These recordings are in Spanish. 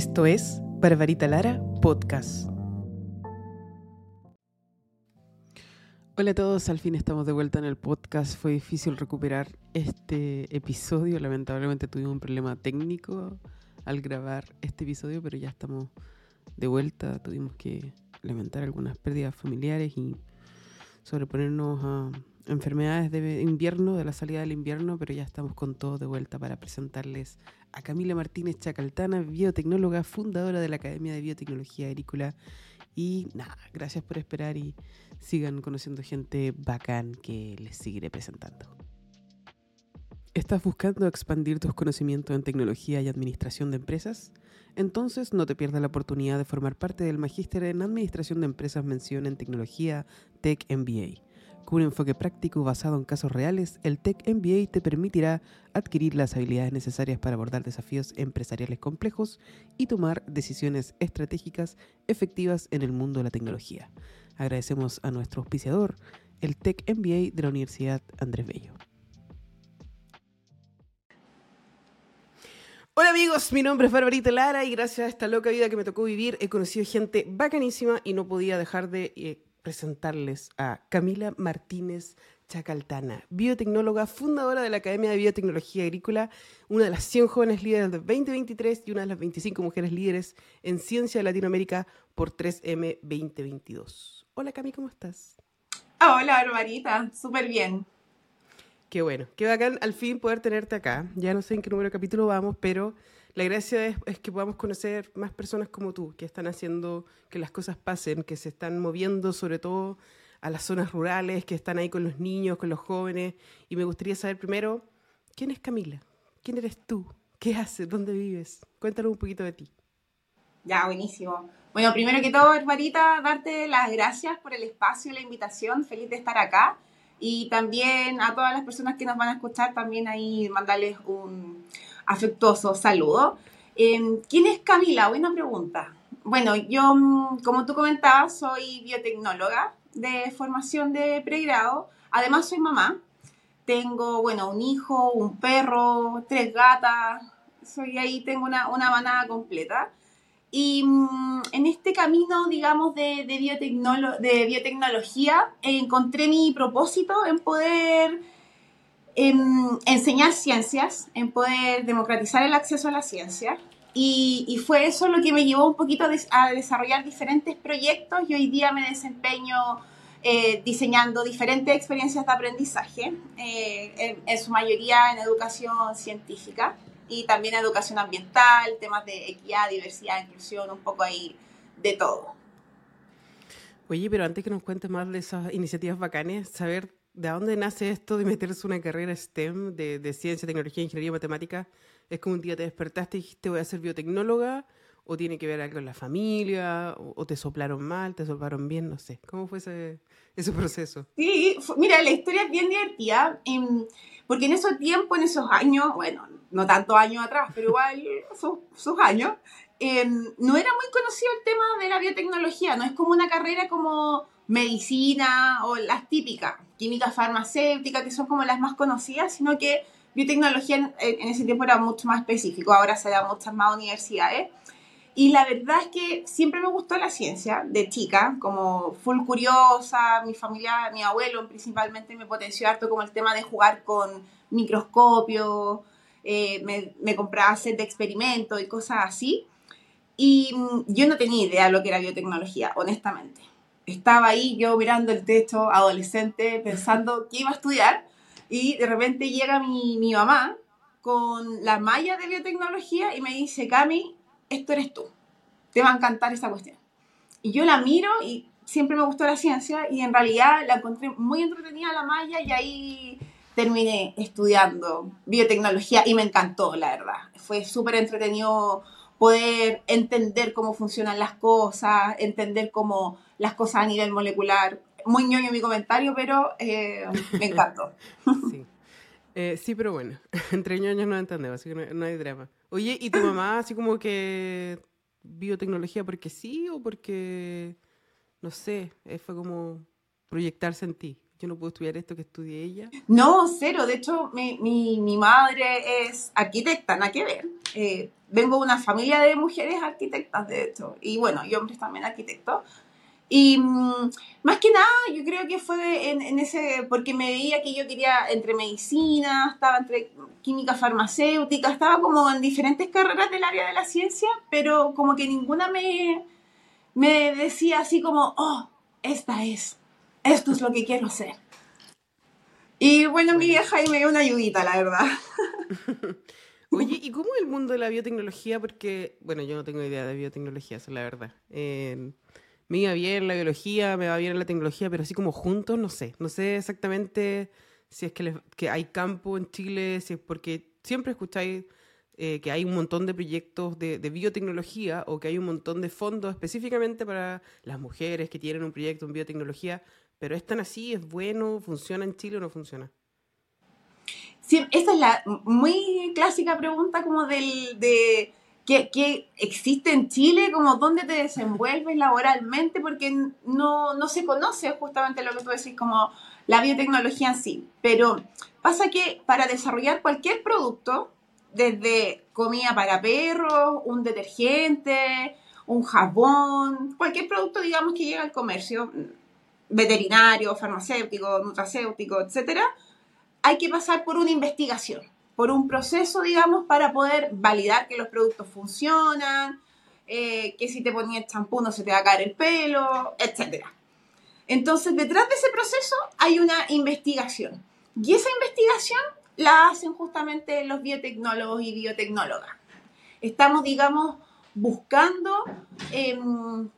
Esto es Barbarita Lara Podcast. Hola a todos, al fin estamos de vuelta en el podcast. Fue difícil recuperar este episodio. Lamentablemente tuvimos un problema técnico al grabar este episodio, pero ya estamos de vuelta. Tuvimos que lamentar algunas pérdidas familiares y sobreponernos a enfermedades de invierno, de la salida del invierno, pero ya estamos con todo de vuelta para presentarles a Camila Martínez Chacaltana, biotecnóloga, fundadora de la Academia de Biotecnología Agrícola. Y nada, gracias por esperar y sigan conociendo gente bacán que les seguiré presentando. ¿Estás buscando expandir tus conocimientos en tecnología y administración de empresas? Entonces no te pierdas la oportunidad de formar parte del Magíster en Administración de Empresas Mención en Tecnología Tech MBA. Con un enfoque práctico basado en casos reales, el Tech MBA te permitirá adquirir las habilidades necesarias para abordar desafíos empresariales complejos y tomar decisiones estratégicas efectivas en el mundo de la tecnología. Agradecemos a nuestro auspiciador, el Tech MBA de la Universidad Andrés Bello. Hola amigos, mi nombre es Barbarita Lara y gracias a esta loca vida que me tocó vivir he conocido gente bacanísima y no podía dejar de eh, presentarles a Camila Martínez Chacaltana, biotecnóloga, fundadora de la Academia de Biotecnología Agrícola, una de las 100 jóvenes líderes del 2023 y una de las 25 mujeres líderes en ciencia de Latinoamérica por 3M 2022. Hola Cami, ¿cómo estás? Hola Barbarita, súper bien. Qué bueno, qué bacán al fin poder tenerte acá. Ya no sé en qué número de capítulo vamos, pero la gracia es, que podamos conocer más personas como tú, que están haciendo que las cosas pasen, que se están moviendo sobre todo a las zonas rurales, que están ahí con los niños, con los jóvenes. Y me gustaría saber primero, ¿quién es Camila? ¿Quién eres tú? ¿Qué haces? ¿Dónde vives? Cuéntanos un poquito de ti. Ya, buenísimo. Bueno, primero que todo, Barbarita, darte las gracias por el espacio y la invitación. Feliz de estar acá. Y también a todas las personas que nos van a escuchar, también ahí mandarles un afectuoso saludo. Em, ¿Quién es Camila? Buena pregunta. Bueno, yo, mm, como tú comentabas, soy biotecnóloga de formación de pregrado. Además, soy mamá. Tengo, bueno, un hijo, un perro, tres gatas. Soy ahí, tengo una, una manada completa. Y mm, en este camino, digamos, de, de, de biotecnología, encontré mi propósito en poder em, enseñar ciencias, en poder democratizar el acceso a la ciencia. Y, fue eso lo que me llevó un poquito a, desarrollar diferentes proyectos y hoy día me desempeño eh, diseñando diferentes experiencias de aprendizaje, eh, en su mayoría en educación científica y también educación ambiental, temas de equidad, diversidad, inclusión, un poco ahí de todo. Oye, pero antes que nos cuentes más de esas iniciativas bacanes, saber de dónde nace esto de meterse una carrera STEM de, de ciencia, tecnología, ingeniería, matemática. Es como un día te despertaste y dijiste voy a ser biotecnóloga, o tiene que ver algo con la familia, o, te soplaron mal, te soplaron bien, no sé. ¿Cómo fue ese, ese proceso? Sí, mira, la historia es bien divertida, em, porque en esos tiempos, en esos años, bueno, no tantos años atrás, pero igual sus, años, em, no era muy conocido el tema de la biotecnología, no es como una carrera como medicina o las típicas, química farmacéutica, que son como las más conocidas, sino que biotecnología en, en ese tiempo era mucho más específico, ahora se da muchas más universidades. Y la verdad es que siempre me gustó la ciencia de chica, como full curiosa, mi familia, mi abuelo principalmente me potenció harto como el tema de jugar con microscopios, eh, me, me, compraba set de experimentos y cosas así. Y mm, yo no tenía idea de lo que era biotecnología, honestamente. Estaba ahí yo mirando el techo, adolescente, pensando qué iba a estudiar. Y de repente llega mi, mi mamá con la malla de biotecnología y me dice, Cami, esto eres tú. Te va a encantar esta cuestión. Y yo la miro y siempre me gustó la ciencia y en realidad la encontré muy entretenida la malla y ahí terminé estudiando biotecnología y me encantó, la verdad. Fue súper entretenido poder entender cómo funcionan las cosas, entender cómo las cosas a nivel molecular. Muy ñoño mi comentario, pero eh, me encantó. Sí. Eh, sí, pero bueno, entre ñoños no entendemos, así que no, hay drama. Oye, ¿y tu mamá así como que biotecnología porque sí o porque, no sé, eh, fue como proyectarse en ti? Yo no puedo estudiar esto que estudie ella? No, cero. De hecho, mi, mi, mi madre es arquitecta, nada que ver. Eh, vengo de una familia de mujeres arquitectas, de hecho, y bueno, y hombres también arquitectos. Y mm, más que nada, yo creo que fue en, en, ese, porque me veía que yo quería entre medicina, estaba entre química farmacéutica, estaba como en diferentes carreras del área de la ciencia, pero como que ninguna me, me decía así como, oh, esta es, esto es lo que quiero hacer. Y bueno, mi vieja ahí me dio una ayudita, la verdad. Oye, ¿y cómo el mundo de la biotecnología? Porque, bueno, yo no tengo idea de biotecnología, eso es la verdad. Eh, me iba bien la biología, me va bien la tecnología, pero así como juntos, no sé. No sé exactamente si es que, que hay campo en Chile, si es porque siempre escucháis eh, que hay un montón de proyectos de, de, biotecnología o que hay un montón de fondos específicamente para las mujeres que tienen un proyecto en biotecnología, pero ¿es tan así? ¿Es bueno? ¿Funciona en Chile o no funciona? Sí, esa es la muy clásica pregunta como del, de ¿Qué, existe en Chile? Como dónde te desenvuelves laboralmente, porque no, no se conoce justamente lo que tú decís como la biotecnología en sí. Pero pasa que para desarrollar cualquier producto, desde comida para perros, un detergente, un jabón, cualquier producto, digamos, que llega al comercio, veterinario, farmacéutico, nutracéutico, etcétera, hay que pasar por una investigación por un proceso, digamos, para poder validar que los productos funcionan, eh, que si te ponías champú no se te va a caer el pelo, etc. Entonces, detrás de ese proceso hay una investigación. Y esa investigación la hacen justamente los biotecnólogos y biotecnólogas. Estamos, digamos, buscando em,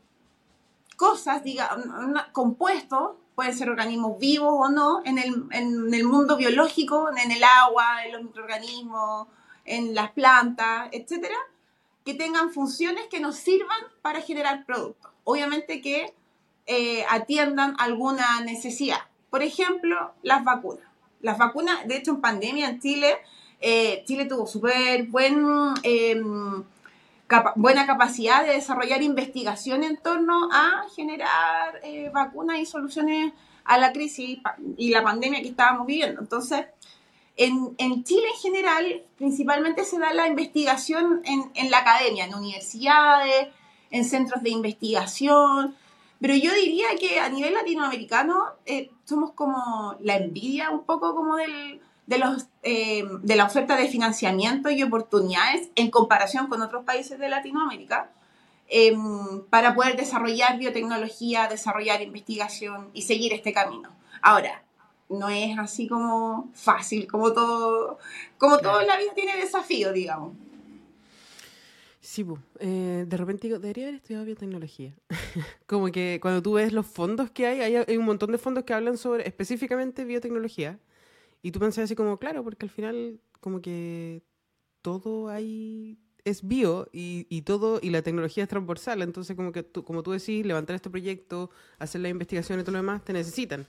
cosas, digamos, compuestos pueden ser organismos vivos o no, en el, en el mundo biológico, en el agua, en los microorganismos, en las plantas, etcétera, que tengan funciones que nos sirvan para generar productos. Obviamente que eh, atiendan alguna necesidad. Por ejemplo, las vacunas. Las vacunas, de hecho, en pandemia en Chile, eh, Chile tuvo súper buen buena capacidad de desarrollar investigación en torno a generar eh, vacunas y soluciones a la crisis y la pandemia que estábamos viviendo. Entonces, en, Chile en general, principalmente se da la investigación en, en, la academia, en universidades, en centros de investigación, pero yo diría que a nivel latinoamericano eh, somos como la envidia un poco como del de, los, eh, de la oferta de financiamiento y oportunidades en comparación con otros países de Latinoamérica em, para poder desarrollar biotecnología, desarrollar investigación y seguir este camino. Ahora, no es así como fácil, como todo, como todo en la vida tiene desafíos, digamos. Sí, eh, de repente digo, debería haber estudiado biotecnología. como que cuando tú ves los fondos que hay, hay, un montón de fondos que hablan sobre específicamente biotecnología. Y tú pensás así como, claro, porque al final como que todo ahí es bio y, y, todo y la tecnología es transversal, entonces como que tú, como tú decís, levantar este proyecto, hacer la investigación y todo lo demás, te necesitan.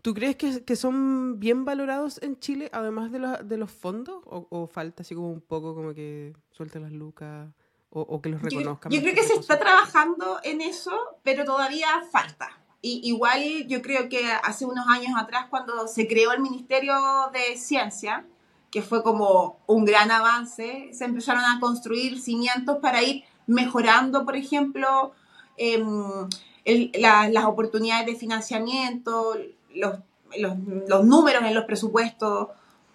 ¿Tú crees que, que son bien valorados en Chile, además de, los, de los fondos? O, ¿O, falta así como un poco como que suelten las lucas o, o que los reconozcan? Yo, yo creo que se está trabajando en eso, pero todavía falta. Y, igual yo creo que hace unos años atrás, cuando se creó el Ministerio de Ciencia, que fue como un gran avance, se empezaron a construir cimientos para ir mejorando, por ejemplo, em, las oportunidades de financiamiento, los, los, números en los presupuestos.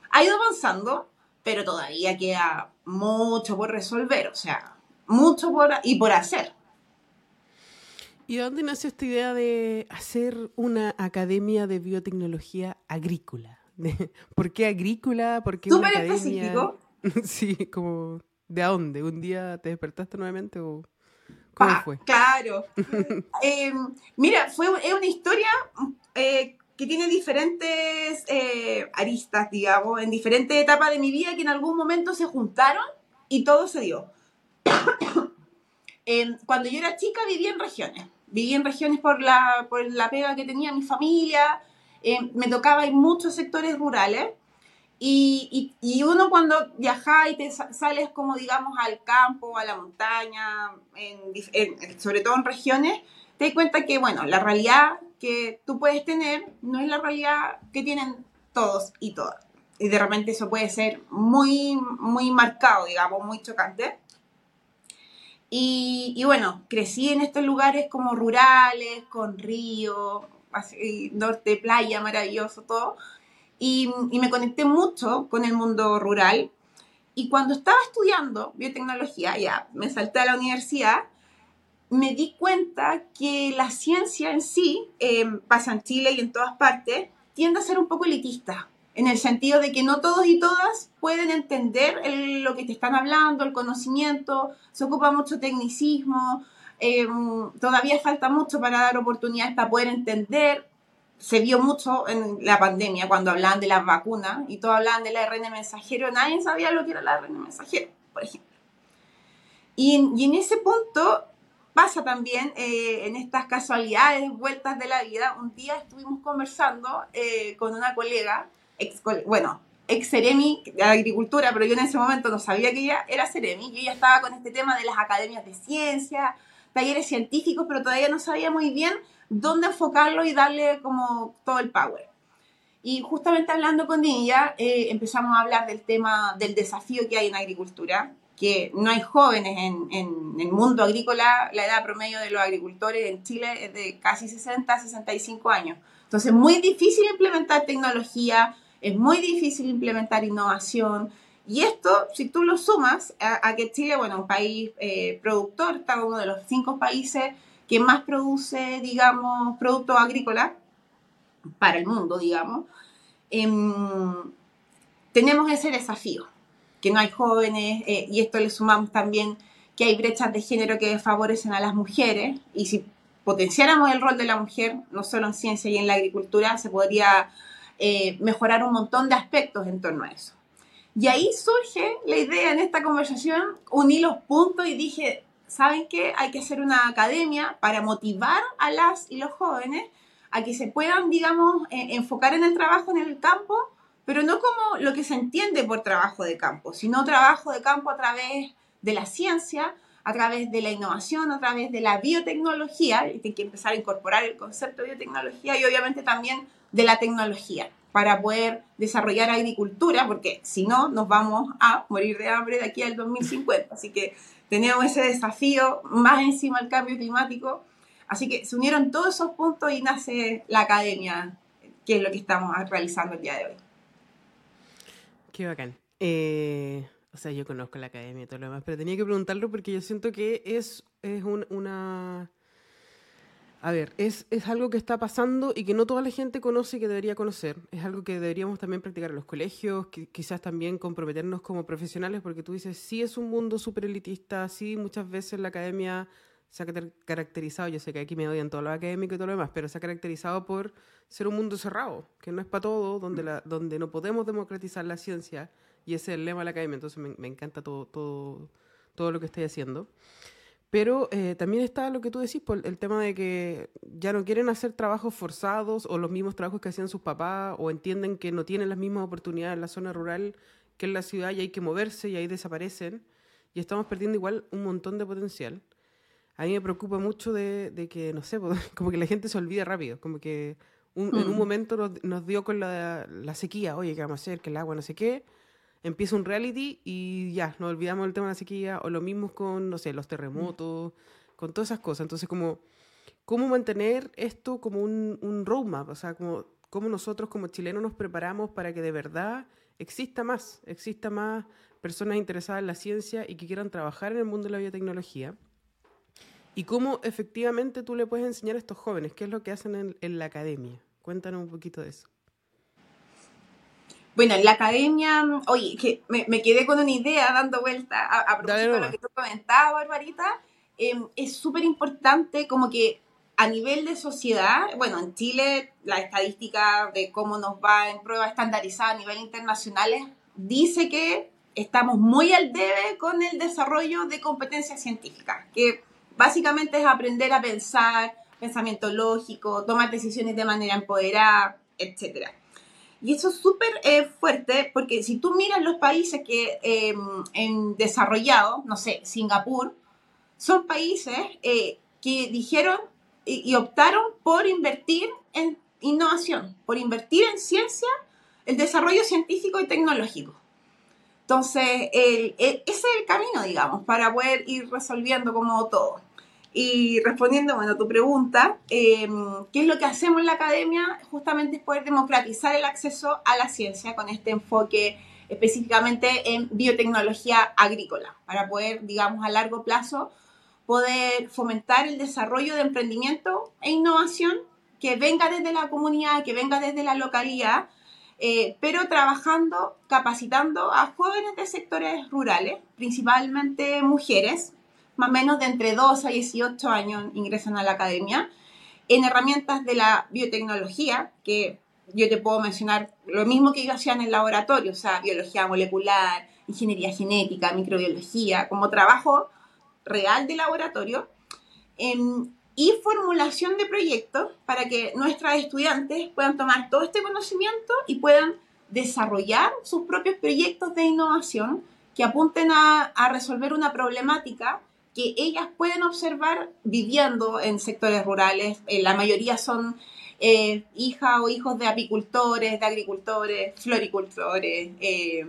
Ha ido avanzando, pero todavía queda mucho por resolver, o sea, mucho por, y por hacer. ¿Y de dónde nació esta idea de hacer una academia de biotecnología agrícola? ¿Por qué agrícola? ¿Por qué Súper específico. Sí, como, ¿de dónde? ¿Un día te despertaste nuevamente o cómo ah, fue? Claro. eh, mira, fue, es una historia eh, que tiene diferentes eh, aristas, digamos, en diferentes etapas de mi vida que en algún momento se juntaron y todo se dio. eh, cuando yo era chica vivía en regiones viví en regiones por la, por la pega que tenía mi familia, eh, me tocaba en muchos sectores rurales. Y, y, uno cuando viaja y te sales como digamos al campo, a la montaña, en, sobre todo en regiones, te das cuenta que, bueno, la realidad que tú puedes tener no es la realidad que tienen todos y todas. Y de repente eso puede ser muy, muy marcado, digamos, muy chocante. Y, bueno, crecí en estos lugares como rurales, con río, norte, playa, maravilloso, todo. Y, y me conecté mucho con el mundo rural. Y cuando estaba estudiando biotecnología, ya me salté a la universidad, me di cuenta que la ciencia en sí, eh, pasa en Chile y en todas partes, tiende a ser un poco elitista, en el sentido de que no todos y todas pueden entender el- lo que te están hablando, el conocimiento, se ocupa mucho tecnicismo, eh, todavía falta mucho para dar oportunidades para poder entender. Se vio mucho en la pandemia cuando hablaban de las vacunas y todos hablaban del ARN mensajero, nadie sabía lo que era el ARN mensajero, por ejemplo. Y, y en ese punto pasa también eh, en estas casualidades, vueltas de la vida. Un día estuvimos conversando eh, con una colega, bueno, ex Ceremi de Agricultura, pero yo en ese momento no sabía que ella era Ceremi. Yo ya estaba con este tema de las academias de ciencia, talleres científicos, pero todavía no sabía muy bien dónde enfocarlo y darle como todo el power. Y justamente hablando con ella, eh, empezamos a hablar del tema del desafío que hay en agricultura, que no hay jóvenes en, en el mundo agrícola, la edad promedio de los agricultores en Chile es de casi 60, 65 años. Entonces, muy difícil implementar tecnología, es muy difícil implementar innovación. Y esto, si tú lo sumas a, a que Chile, bueno, un país eh, productor, está uno de los cinco países que más produce, digamos, productos agrícolas para el mundo, digamos, em, tenemos ese desafío, que no hay jóvenes, eh, y esto le sumamos también que hay brechas de género que favorecen a las mujeres, y si potenciáramos el rol de la mujer, no solo en ciencia y en la agricultura, se podría eh, mejorar un montón de aspectos en torno a eso. Y ahí surge la idea en esta conversación, uní los puntos y dije, ¿saben qué? Hay que hacer una academia para motivar a las y los jóvenes a que se puedan, digamos, eh, enfocar en el trabajo en el campo, pero no como lo que se entiende por trabajo de campo, sino trabajo de campo a través de la ciencia, a través de la innovación, a través de la biotecnología, y hay que empezar a incorporar el concepto de biotecnología y obviamente también de la tecnología para poder desarrollar agricultura, porque si no, nos vamos a morir de hambre de aquí al 2050. Así que tenemos ese desafío más encima del cambio climático. Así que se unieron todos esos puntos y nace la academia, que es lo que estamos realizando el día de hoy. Qué bacán. Eh, o sea, yo conozco la academia y todo lo demás, pero tenía que preguntarlo porque yo siento que es, es un- una... A ver, es, es algo que está pasando y que no toda la gente conoce y que debería conocer. Es algo que deberíamos también practicar en los colegios, que quizás también comprometernos como profesionales, porque tú dices, sí es un mundo súper elitista, sí muchas veces la academia se ha car- caracterizado, yo sé que aquí me odian todos los académicos y todo lo demás, pero se ha caracterizado por ser un mundo cerrado, que no es para todo, donde, la, donde no podemos democratizar la ciencia, y ese es el lema de la academia, entonces me, me encanta todo, todo, todo lo que estoy haciendo. Pero eh, también está lo que tú decís, por el tema de que ya no quieren hacer trabajos forzados o los mismos trabajos que hacían sus papás o entienden que no tienen las mismas oportunidades en la zona rural que en la ciudad y hay que moverse y ahí desaparecen y estamos perdiendo igual un montón de potencial. A mí me preocupa mucho de, de que, no sé, como que la gente se olvida rápido, como que un- en un Mm. momento nos, nos dio con la, la sequía, oye, ¿qué vamos a hacer? Que el agua no sé qué. Empieza un reality y ya, nos olvidamos del tema de la sequía, o lo mismo con, no sé, los terremotos, con todas esas cosas. Entonces, como, ¿cómo mantener esto como un, un roadmap? O sea, como, cómo nosotros como chilenos nos preparamos para que de verdad exista más, exista más personas interesadas en la ciencia y que quieran trabajar en el mundo de la biotecnología. Y cómo efectivamente tú le puedes enseñar a estos jóvenes, qué es lo que hacen en, en la academia. Cuéntanos un poquito de eso. Bueno, en la academia, oye, que me, me quedé con una idea dando vuelta a, a propósito de lo que tú comentabas, Barbarita. Eh, es súper importante como que a nivel de sociedad, bueno, en Chile la estadística de cómo nos va en pruebas estandarizadas a nivel internacional dice que estamos muy al debe con el desarrollo de competencias científicas, que básicamente es aprender a pensar, pensamiento lógico, tomar decisiones de manera empoderada, etcétera. Y eso es súper eh, fuerte porque si tú miras los países que eh, en desarrollado, no sé, Singapur, son países eh, que dijeron y, optaron por invertir en innovación, por invertir en ciencia, el desarrollo científico y tecnológico. Entonces, ese es el camino, digamos, para poder ir resolviendo como todo. Y respondiendo bueno, a tu pregunta, em, ¿qué es lo que hacemos en la academia? Justamente es poder democratizar el acceso a la ciencia con este enfoque específicamente en biotecnología agrícola, para poder, digamos, a largo plazo, poder fomentar el desarrollo de emprendimiento e innovación que venga desde la comunidad, que venga desde la localidad, eh, pero trabajando, capacitando a jóvenes de sectores rurales, principalmente mujeres, más o menos de entre 2 a 18 años ingresan a la academia, en herramientas de la biotecnología, que yo te puedo mencionar lo mismo que yo hacía en el laboratorio, o sea, biología molecular, ingeniería genética, microbiología, como trabajo real de laboratorio, em, y formulación de proyectos para que nuestras estudiantes puedan tomar todo este conocimiento y puedan desarrollar sus propios proyectos de innovación que apunten a resolver una problemática que ellas pueden observar viviendo en sectores rurales. Eh, la mayoría son eh, hijas o hijos de apicultores, de agricultores, floricultores, eh,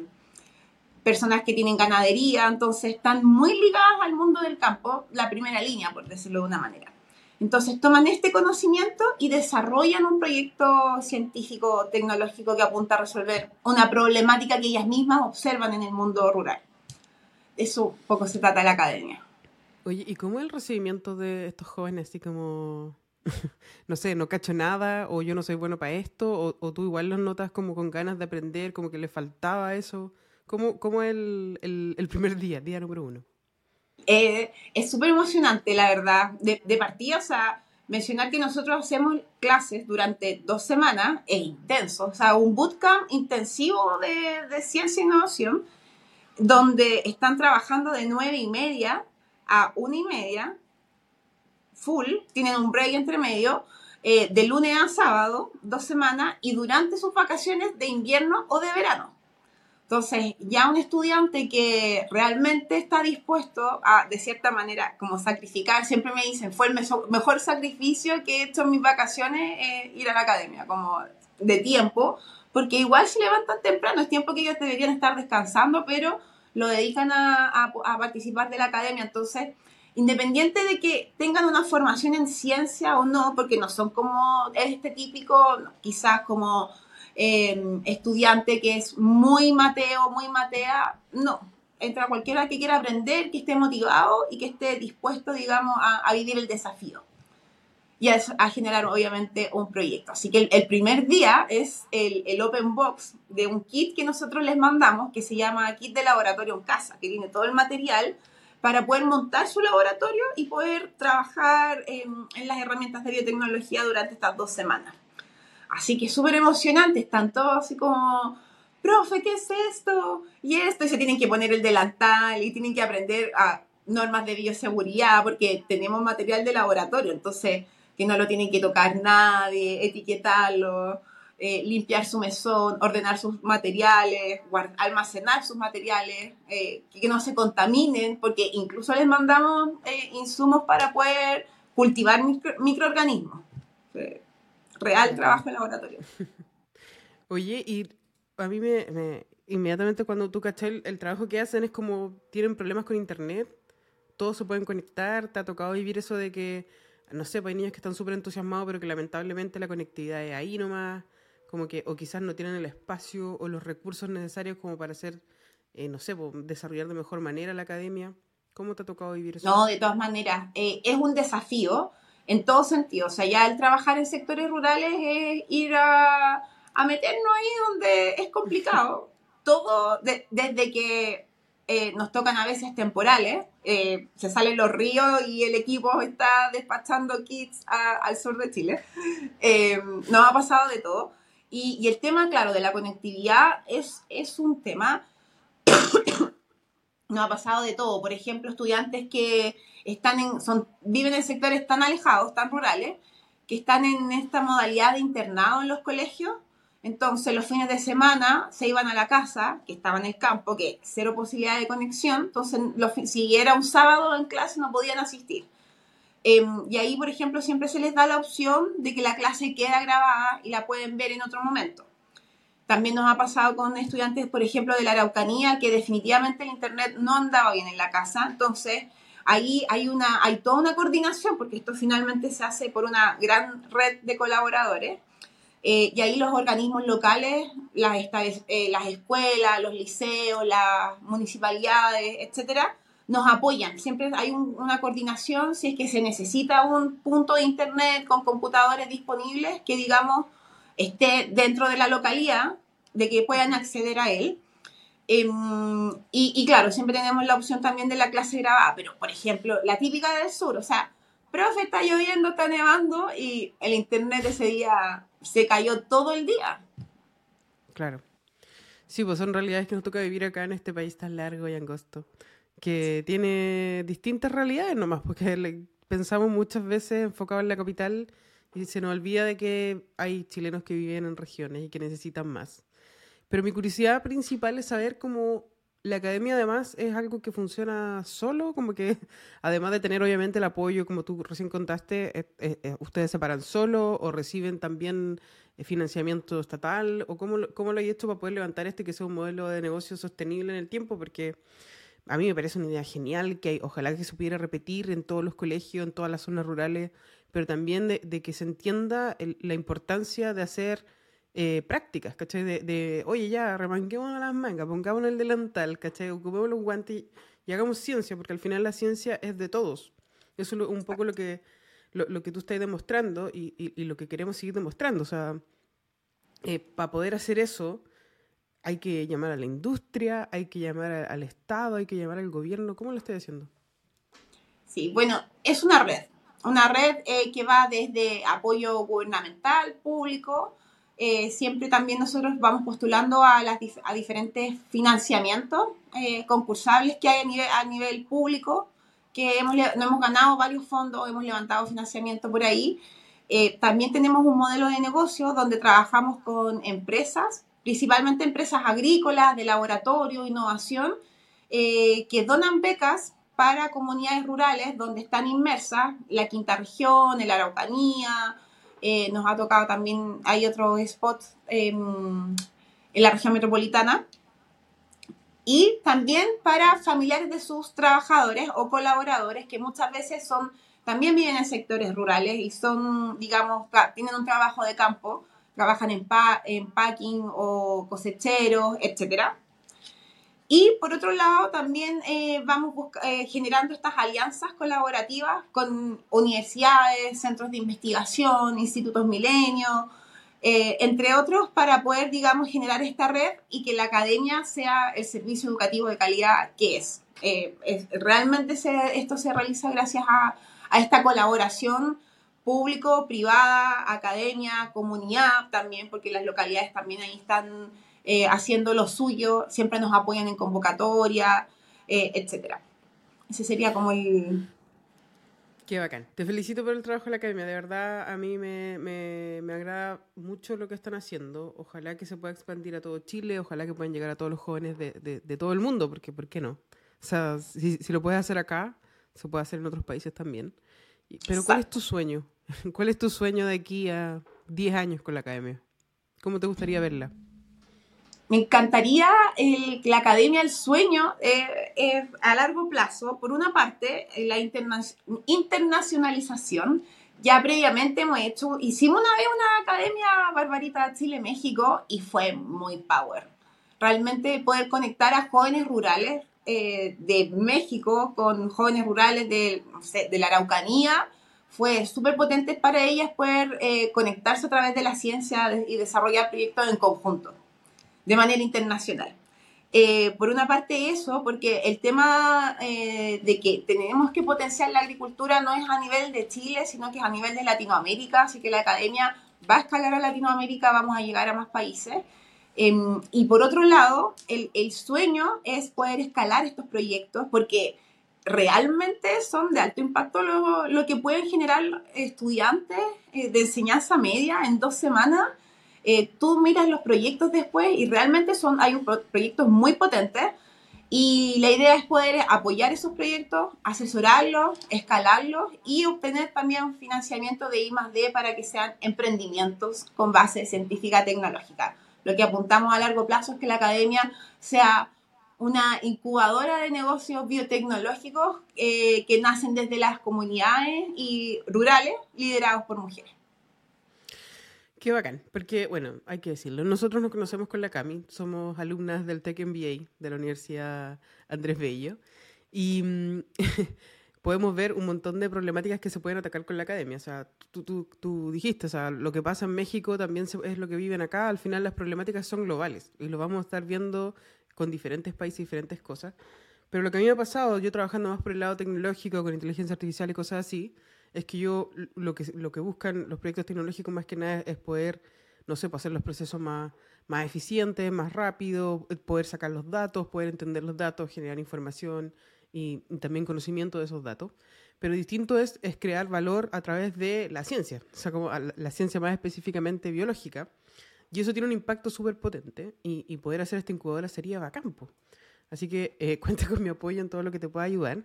personas que tienen ganadería, entonces están muy ligadas al mundo del campo, la primera línea, por decirlo de una manera. Entonces toman este conocimiento y desarrollan un proyecto científico, tecnológico que apunta a resolver una problemática que ellas mismas observan en el mundo rural. Eso poco se trata de la academia. Oye, ¿y cómo es el recibimiento de estos jóvenes? Así como, no sé, no cacho nada, o yo no soy bueno para esto, o, tú igual los notas como con ganas de aprender, como que le faltaba eso. ¿Cómo, cómo es el, el, primer día, día número uno? Eh, es súper emocionante, la verdad. De, de partida, o sea, mencionar que nosotros hacemos clases durante dos semanas es intenso. O sea, un bootcamp intensivo de, de ciencia e innovación, donde están trabajando de nueve y media a una y media, full, tienen un break entre medio, eh, de lunes a sábado, dos semanas, y durante sus vacaciones de invierno o de verano. Entonces, ya un estudiante que realmente está dispuesto a, de cierta manera, como sacrificar, siempre me dicen, fue el mejor sacrificio que he hecho en mis vacaciones eh, ir a la academia, como de tiempo, porque igual se levantan temprano, es tiempo que ellos deberían estar descansando, pero lo dedican a, participar de la academia. Entonces, independiente de que tengan una formación en ciencia o no, porque no son como este típico, quizás como em, estudiante que es muy mateo, muy matea, no. Entra cualquiera que quiera aprender, que esté motivado y que esté dispuesto, digamos, a vivir el desafío y a, generar obviamente un proyecto. Así que el, primer día es el, el, open box de un kit que nosotros les mandamos, que se llama kit de laboratorio en casa, que tiene todo el material para poder montar su laboratorio y poder trabajar en, en las herramientas de biotecnología durante estas dos semanas. Así que súper emocionante, están todos así como, profe, ¿qué es esto? Y esto, y se tienen que poner el delantal y tienen que aprender a normas de bioseguridad porque tenemos material de laboratorio, entonces que no lo tienen que tocar nadie, etiquetarlo, eh, limpiar su mesón, ordenar sus materiales, almacenar sus materiales, eh, que no se contaminen, porque incluso les mandamos eh, insumos para poder cultivar microorganismos. real trabajo en laboratorio. Oye, y a mí me, inmediatamente cuando tú cachas el, trabajo que hacen es como tienen problemas con internet, todos se pueden conectar, te ha tocado vivir eso de que no sé, pues hay niños que están súper entusiasmados, pero que lamentablemente la conectividad es ahí nomás, como que, o quizás no tienen el espacio o los recursos necesarios como para hacer, eh, no sé, pues, desarrollar de mejor manera la academia. ¿Cómo te ha tocado vivir eso? No, de todas maneras, eh, es un desafío en todo sentido. O sea, ya el trabajar en sectores rurales es ir a, a meternos ahí donde es complicado. Todo, desde que eh, nos tocan a veces temporales, eh, se salen los ríos y el equipo está despachando kits al sur de Chile. Eh, nos ha pasado de todo. Y, el tema, claro, de la conectividad es, es un tema. nos ha pasado de todo. Por ejemplo, estudiantes que están en, son, viven en sectores tan alejados, tan rurales, que están en esta modalidad de internado en los colegios entonces, los fines de semana se iban a la casa, que estaba en el campo, que cero posibilidad de conexión. Entonces, si era un sábado en clase, no podían asistir. Em, y ahí, por ejemplo, siempre se les da la opción de que la clase queda grabada y la pueden ver en otro momento. También nos ha pasado con estudiantes, por ejemplo, de la Araucanía, que definitivamente el Internet no andaba bien en la casa. Entonces, ahí hay, una, hay toda una coordinación, porque esto finalmente se hace por una gran red de colaboradores. Eh, y ahí los organismos locales, las, eh, las escuelas, los liceos, las municipalidades, etcétera, nos apoyan. Siempre hay una coordinación si es que se necesita un punto de internet con computadores disponibles que, digamos, esté dentro de la localidad, de que puedan acceder a él. Em, y, claro, siempre tenemos la opción también de la clase grabada, pero por ejemplo, la típica del sur, o sea, profe, está lloviendo, está nevando y el internet ese día se cayó todo el día. Claro. Sí, pues son realidades que nos toca vivir acá en este país tan largo y angosto, que tiene distintas realidades nomás, porque pensamos muchas veces enfocado en la capital y se nos olvida de que hay chilenos que viven en regiones y que necesitan más. Pero mi curiosidad principal es saber cómo la academia además es algo que funciona solo, como que además de tener obviamente el apoyo, como tú recién contaste, ustedes se paran solo o reciben también eh, financiamiento estatal o cómo, cómo lo hay hecho para poder levantar este que sea un modelo de negocio sostenible en el tiempo, porque a mí me parece una idea genial que ojalá que se pudiera repetir en todos los colegios, en todas las zonas rurales pero también de, que se entienda la importancia de hacer eh, prácticas, ¿cachai? De, oye, ya, remanguémonos las mangas, pongámonos el delantal, ¿cachai? Ocupemos los guantes y, hagamos ciencia, porque al final la ciencia es de todos. Eso es un poco lo que, lo, que tú estás demostrando y, lo que queremos seguir demostrando. O sea, eh, para poder hacer eso, hay que llamar a la industria, hay que llamar al Estado, hay que llamar al gobierno. ¿Cómo lo estoy haciendo? Sí, bueno, es una red una red eh, que va desde apoyo gubernamental, público, eh, siempre también nosotros vamos postulando a, las, a diferentes financiamientos eh, concursables que hay a nivel, a nivel público, que hemos, no hemos ganado varios fondos, hemos levantado financiamiento por ahí. también tenemos un modelo de negocio donde trabajamos con empresas, principalmente empresas agrícolas, de laboratorio, innovación, que donan becas para comunidades rurales donde están inmersas la quinta región, la Araucanía, eh, nos ha tocado también, hay otros spots em, en la región metropolitana, y también para familiares de sus trabajadores o colaboradores que muchas veces son, también viven en sectores rurales y son, digamos, tienen un trabajo de campo, trabajan en, en packing o cosecheros, etcétera y por otro lado, también eh, vamos eh, generando estas alianzas colaborativas con universidades, centros de investigación, institutos milenios, eh, entre otros, para poder, digamos, generar esta red y que la academia sea el servicio educativo de calidad que es. realmente esto se realiza gracias a, a esta colaboración público, privada, academia, comunidad también, porque las localidades también ahí están eh, haciendo lo suyo, siempre nos apoyan en convocatoria, eh, etcétera. Ese sería como el... Qué bacán. Te felicito por el trabajo de la academia. De verdad, a mí me, me, me, agrada mucho lo que están haciendo. Ojalá que se pueda expandir a todo Chile, ojalá que puedan llegar a todos los jóvenes de, de, todo el mundo, porque ¿por qué no? O sea, si, si, lo puedes hacer acá, se puede hacer en otros países también. Pero ¿cuál es tu sueño? ¿Cuál es tu sueño de aquí a 10 años con la academia? ¿Cómo te gustaría verla? Me encantaría la Academia El Sueño eh, eh, a largo plazo, por una parte, eh, la internacionalización. Ya previamente hemos hecho, hicimos una vez una academia Barbarita Chile-México y fue muy power. Realmente poder conectar a jóvenes rurales de México con jóvenes rurales de, de la Araucanía fue súper potente para ellas poder conectarse a través de la ciencia y desarrollar proyectos en conjunto de manera internacional. Eh, por una parte eso, porque el tema eh, de que tenemos que potenciar la agricultura no es a nivel de Chile, sino que es a nivel de Latinoamérica, así que la academia va a escalar a Latinoamérica, vamos a llegar a más países. Em, y por otro lado, el, el, sueño es poder escalar estos proyectos porque realmente son de alto impacto lo, lo que pueden generar estudiantes eh, de enseñanza media en dos semanas eh, tú miras los proyectos después y realmente son, hay proyectos muy potentes Y la idea es poder apoyar esos proyectos, asesorarlos, escalarlos y obtener también financiamiento de I para que sean emprendimientos con base científica tecnológica. Lo que apuntamos a largo plazo es que la academia sea una incubadora de negocios biotecnológicos eh, que nacen desde las comunidades y rurales liderados por mujeres. Qué bacán, porque bueno, hay que decirlo, nosotros nos conocemos con la Cami, somos alumnas del Tech MBA de la Universidad Andrés Bello y mm, podemos ver un montón de problemáticas que se pueden atacar con la academia. O sea, tú, tú, tú dijiste, o sea, lo que pasa en México también es lo que viven acá, al final las problemáticas son globales y lo vamos a estar viendo con diferentes países y diferentes cosas. Pero lo que a mí me ha pasado, yo trabajando más por el lado tecnológico, con inteligencia artificial y cosas así, es que yo lo que, lo que buscan los proyectos tecnológicos más que nada es poder, no sé, pues, hacer los procesos más, más eficientes, más rápido, poder sacar los datos, poder entender los datos, generar información y, también conocimiento de esos datos. Pero distinto es, es crear valor a través de la ciencia, o sea, como la ciencia más específicamente biológica. Y eso tiene un impacto súper potente y, y, poder hacer esta incubadora sería bacán. Así que eh, cuenta con mi apoyo en todo lo que te pueda ayudar.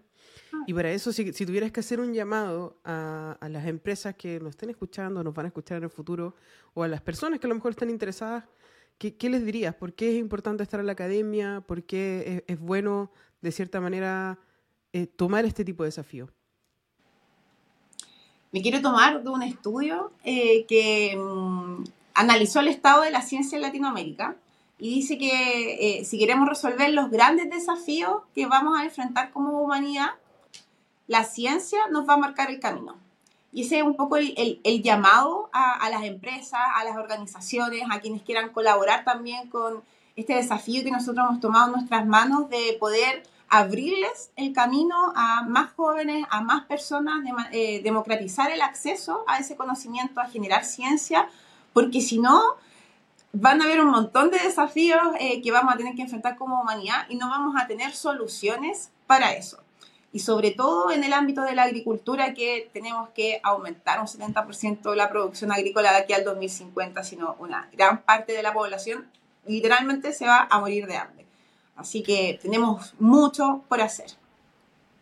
Ah. Y para eso, si, si tuvieras que hacer un llamado a, a, las empresas que nos estén escuchando, nos van a escuchar en el futuro, o a las personas que a lo mejor están interesadas, ¿qué, qué les dirías? ¿Por qué es importante estar en la academia? ¿Por qué es, es bueno, de cierta manera, eh, tomar este tipo de desafío? Me quiero tomar de un estudio eh, que mm, analizó el estado de la ciencia en Latinoamérica y dice que eh, si queremos resolver los grandes desafíos que vamos a enfrentar como humanidad, la ciencia nos va a marcar el camino. Y ese es un poco el, el, llamado a, a, las empresas, a las organizaciones, a quienes quieran colaborar también con este desafío que nosotros hemos tomado en nuestras manos de poder abrirles el camino a más jóvenes, a más personas, de, eh, democratizar el acceso a ese conocimiento, a generar ciencia, porque si no, van a haber un montón de desafíos eh, que vamos a tener que enfrentar como humanidad y no vamos a tener soluciones para eso. Y sobre todo en el ámbito de la agricultura, que tenemos que aumentar un 70% la producción agrícola de aquí al 2050, sino una gran parte de la población literalmente se va a morir de hambre. Así que tenemos mucho por hacer.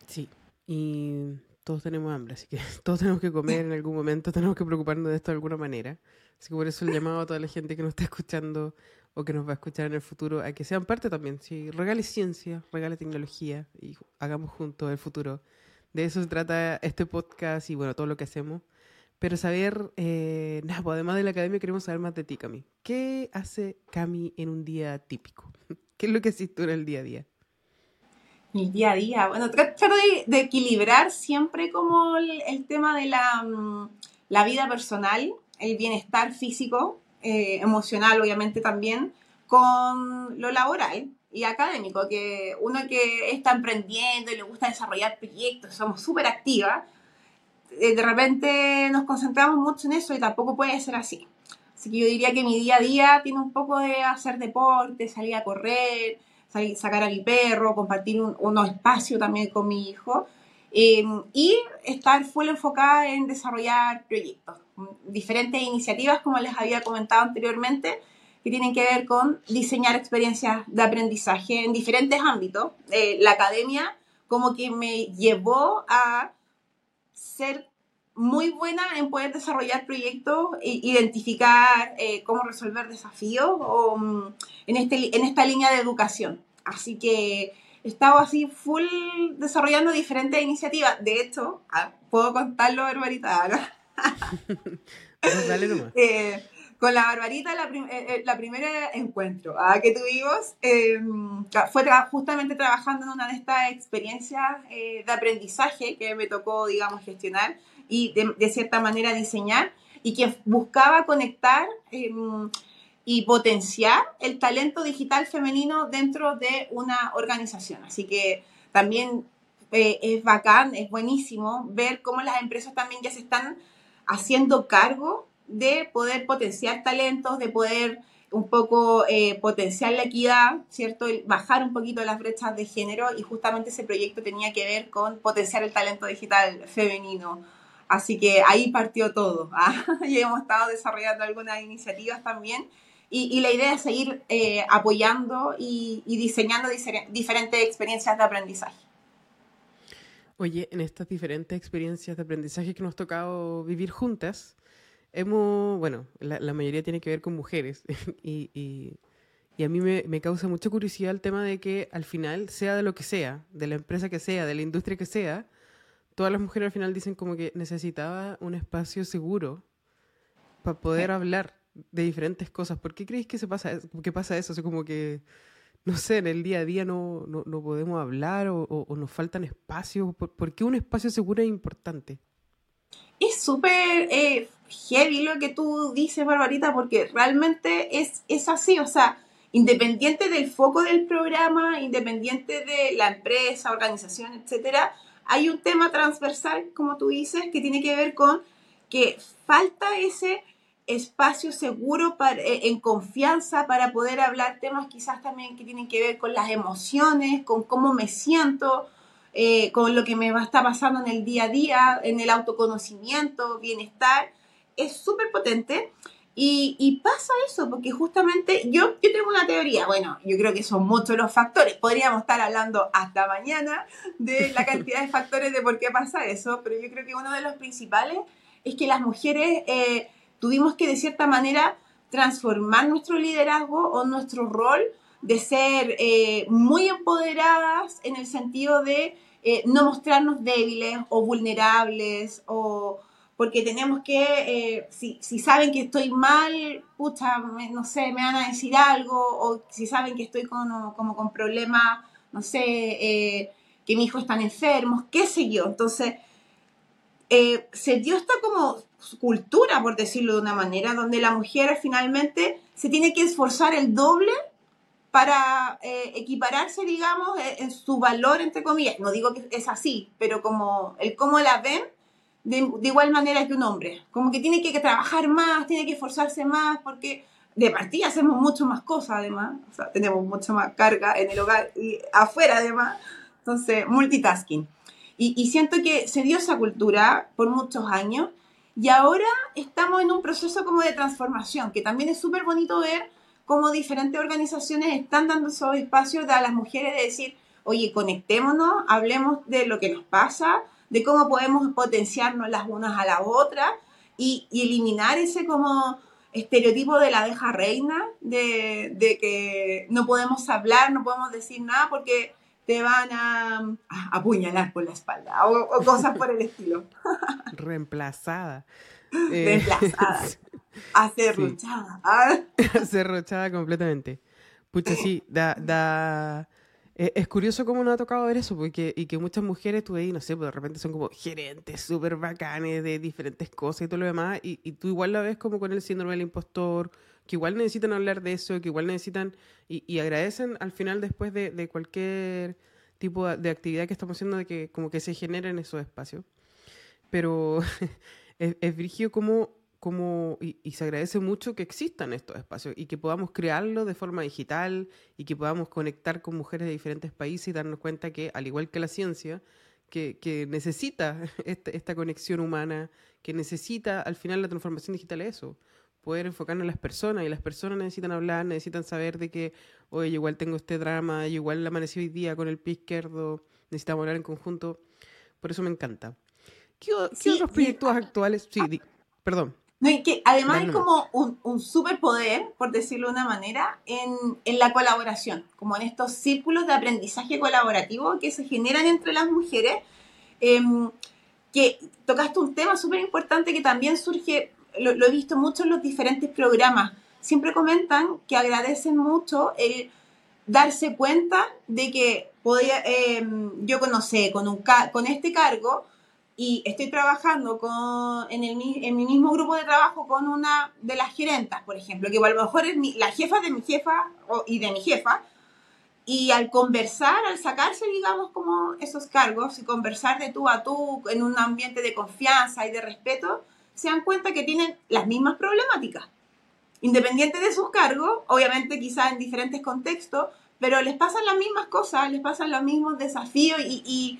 Sí, y todos tenemos hambre, así que todos tenemos que comer en algún momento, tenemos que preocuparnos de esto de alguna manera. Así que por eso el llamado a toda la gente que nos está escuchando o que nos va a escuchar en el futuro a que sean parte también. Sí, regale ciencia, regale tecnología y hagamos juntos el futuro. De eso se trata este podcast y bueno, todo lo que hacemos. Pero saber, eh, nada, pues además de la academia queremos saber más de ti, Cami. ¿Qué hace Cami en un día típico? ¿Qué es lo que haces tú en el día a día? Mi día a día, bueno, trato de, equilibrar siempre como el, tema de la, mm, la vida personal el bienestar físico, eh, emocional obviamente también, con lo laboral y académico, que uno que está emprendiendo y le gusta desarrollar proyectos, somos súper activas, eh, de repente nos concentramos mucho en eso y tampoco puede ser así. Así que yo diría que mi día a día tiene un poco de hacer deporte, salir a correr, salir, sacar a mi perro, compartir un, unos espacios también con mi hijo eh, y estar full enfocada en desarrollar proyectos diferentes iniciativas, como les había comentado anteriormente, que tienen que ver con diseñar experiencias de aprendizaje en diferentes ámbitos. Eh, la academia como que me llevó a ser muy buena en poder desarrollar proyectos, e identificar eh, cómo resolver desafíos o, mm, en, este, en esta línea de educación. Así que he estado así full desarrollando diferentes iniciativas. De hecho, ah, puedo contarlo, Eh, con la Barbarita, la, eh, eh, primera encuentro ah, que tuvimos em, fue justamente trabajando en una de estas experiencias de aprendizaje que me tocó, digamos, gestionar y de, de, cierta manera diseñar y que buscaba conectar em, y potenciar el talento digital femenino dentro de una organización. Así que también es bacán, es buenísimo ver cómo las empresas también ya se están haciendo cargo de poder potenciar talentos, de poder un poco eh, potenciar la equidad, ¿cierto? bajar un poquito las brechas de género y justamente ese proyecto tenía que ver con potenciar el talento digital femenino. Así que ahí partió todo. ¿ah? y hemos estado desarrollando algunas iniciativas también y, la idea es seguir eh, apoyando y, diseñando diferentes experiencias de aprendizaje. Oye, en estas diferentes experiencias de aprendizaje que nos ha tocado vivir juntas, hemos, bueno, la, mayoría tiene que ver con mujeres y, a mí me, me, causa mucha curiosidad el tema de que al final, sea de lo que sea, de la empresa que sea, de la industria que sea, todas las mujeres al final dicen como que necesitaba un espacio seguro para poder hablar de diferentes cosas. ¿Por qué creéis que se pasa, que pasa eso? O como que, no sé, en el día a día no, no, podemos hablar o, nos faltan espacios. ¿Por, qué un espacio seguro es importante? Es súper eh, heavy lo que tú dices, Barbarita, porque realmente es, es así. O sea, independiente del foco del programa, independiente de la empresa, organización, etcétera, hay un tema transversal, como tú dices, que tiene que ver con que falta ese espacio seguro para, eh, en confianza para poder hablar temas quizás también que tienen que ver con las emociones, con cómo me siento, eh, con lo que me va estar pasando en el día a día, en el autoconocimiento, bienestar. Es súper potente. Y, pasa eso, porque justamente yo, yo tengo una teoría, bueno, yo creo que son muchos los factores, podríamos estar hablando hasta mañana de la cantidad de factores de por qué pasa eso, pero yo creo que uno de los principales es que las mujeres eh, tuvimos que de cierta manera transformar nuestro liderazgo o nuestro rol de ser eh, muy empoderadas en el sentido de eh, no mostrarnos débiles o vulnerables o porque tenemos que, eh, si, saben que estoy mal, pucha, no sé, me van a decir algo, o si saben que estoy con, como con problemas, no sé, que mi hijo está enfermo, qué sé yo. Entonces, se dio esta como cultura, por decirlo de una manera, donde la mujer finalmente se tiene que esforzar el doble para eh, equipararse, digamos, eh, en su valor, entre comillas. No digo que es así, pero como el cómo la ven, de, igual manera que un hombre. Como que tiene que trabajar más, tiene que esforzarse más, porque de partida hacemos mucho más cosas, además. Tenemos mucha más carga en el hogar y afuera, además. Entonces, multitasking. Y siento que se dio esa cultura por muchos años y ahora estamos en un proceso como de transformación, que también es súper bonito ver cómo diferentes organizaciones están dando esos espacios a las mujeres de decir, oye, conectémonos, hablemos de lo que nos pasa, de cómo podemos potenciarnos las unas a las otras y, eliminar ese como estereotipo de la abeja reina, de, que no podemos hablar, no podemos decir nada porque te van a, apuñalar por la espalda o, cosas por el estilo. Reemplazada. Reemplazada. Eh, Acerruchada. Acerruchada completamente. Pucha, sí, da, da... Eh, es curioso cómo nos ha tocado ver eso, porque y que muchas mujeres, tú ahí, no sé, pues de repente son como gerentes súper bacanes de diferentes cosas y todo lo demás, y, y tú igual la ves como con el síndrome del impostor, que igual necesitan hablar de eso, que igual necesitan y, agradecen al final después de, cualquier tipo de actividad que estamos haciendo de que como que se generen esos espacios. Pero es, es como, como y, y, se agradece mucho que existan estos espacios y que podamos crearlo de forma digital y que podamos conectar con mujeres de diferentes países y darnos cuenta que, al igual que la ciencia, que, que necesita este, esta conexión humana, que necesita al final la transformación digital es eso, poder enfocarnos en las personas y las personas necesitan hablar, necesitan saber de que, oye, igual tengo este drama, yo igual amanecí hoy día con el pie izquierdo, necesitamos hablar en conjunto. Por eso me encanta. ¿Qué, otros proyectos actuales? Sí, perdón. No, y que además hay como un, un superpoder, por decirlo de una manera, en, en, la colaboración, como en estos círculos de aprendizaje colaborativo que se generan entre las mujeres, em, que tocaste un tema súper importante que también surge lo, he visto mucho en los diferentes programas, siempre comentan que agradecen mucho el darse cuenta de que podía, em, yo conocí con, este cargo y estoy trabajando con, en, mi mismo grupo de trabajo con una de las gerentas, por ejemplo, que a lo mejor es la jefa de mi jefa y de mi jefa, y al conversar, al sacarse, digamos, como esos cargos y conversar de tú a tú en un ambiente de confianza y de respeto, se dan cuenta que tienen las mismas problemáticas. Independiente de sus cargos, obviamente quizás en diferentes contextos, pero les pasan las mismas cosas, les pasan los mismos desafíos y,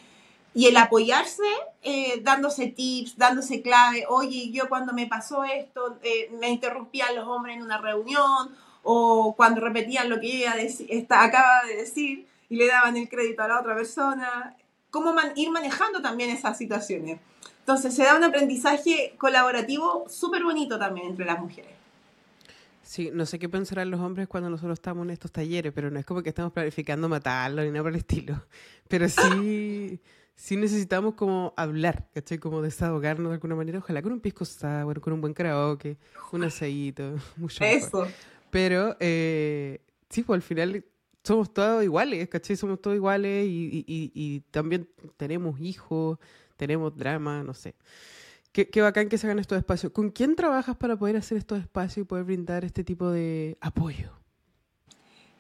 el apoyarse, eh, dándose tips, dándose clave, oye, yo cuando me pasó esto, eh, me interrumpían los hombres en una reunión, o cuando repetían lo que ella está, acaba de decir y le daban el crédito a la otra persona, cómo ir manejando también esas situaciones. Entonces se da un aprendizaje colaborativo súper bonito también entre las mujeres. Sí, no sé qué pensarán los hombres cuando nosotros estamos en estos talleres, pero no es como que estamos planificando matarlo ni nada por el estilo. Pero sí, sí necesitamos como hablar, ¿cachai? Como desahogarnos de alguna manera. Ojalá con un pisco sour, con un buen karaoke, un asadito, mucho Eso. Pero eh, sí, pues al final somos todos iguales, ¿cachai? Somos todos iguales y, y también tenemos hijos, tenemos drama, no sé. Qué, qué, bacán que se hagan estos espacios. ¿Con quién trabajas para poder hacer estos espacios y poder brindar este tipo de apoyo?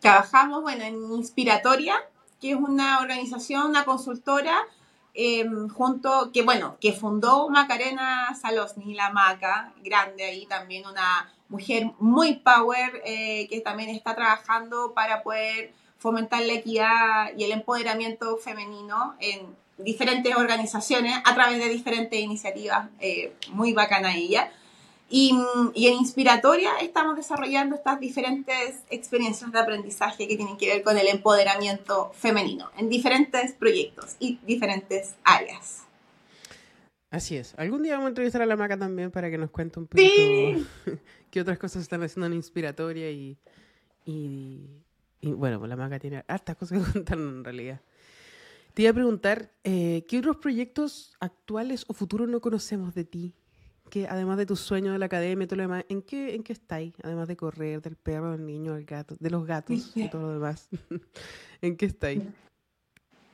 Trabajamos, bueno, en Inspiratoria, que es una organización, una consultora, em, junto, que bueno, que fundó Macarena Salosni, la Maca, grande ahí también, una mujer muy power, eh, que también está trabajando para poder fomentar la equidad y el empoderamiento femenino en diferentes organizaciones a través de diferentes iniciativas eh, muy bacanas ella. Y, y, en Inspiratoria estamos desarrollando estas diferentes experiencias de aprendizaje que tienen que ver con el empoderamiento femenino en diferentes proyectos y diferentes áreas. Así es. Algún día vamos a entrevistar a la Maca también para que nos cuente un poquito qué otras cosas están haciendo en Inspiratoria y, y, y bueno, pues la Maca tiene hartas cosas que contar en realidad. Te iba a preguntar, eh, ¿qué otros proyectos actuales o futuros no conocemos de ti? Que además de tus sueños de la academia y todo lo demás, ¿en qué, en qué estáis? Además de correr, del perro, del niño, del gato, de los gatos y todo lo demás. ¿En qué estáis?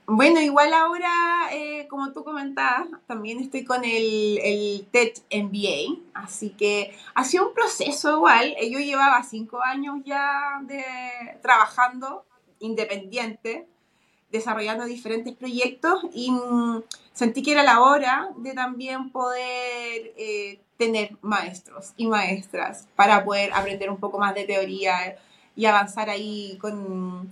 Bueno, igual ahora, eh, como tú comentabas, también estoy con el, el TED MBA, así que ha sido un proceso igual. Yo llevaba cinco años ya de trabajando independiente desarrollando diferentes proyectos y mm, sentí que era la hora de también poder eh, tener maestros y maestras para poder aprender un poco más de teoría y avanzar ahí con,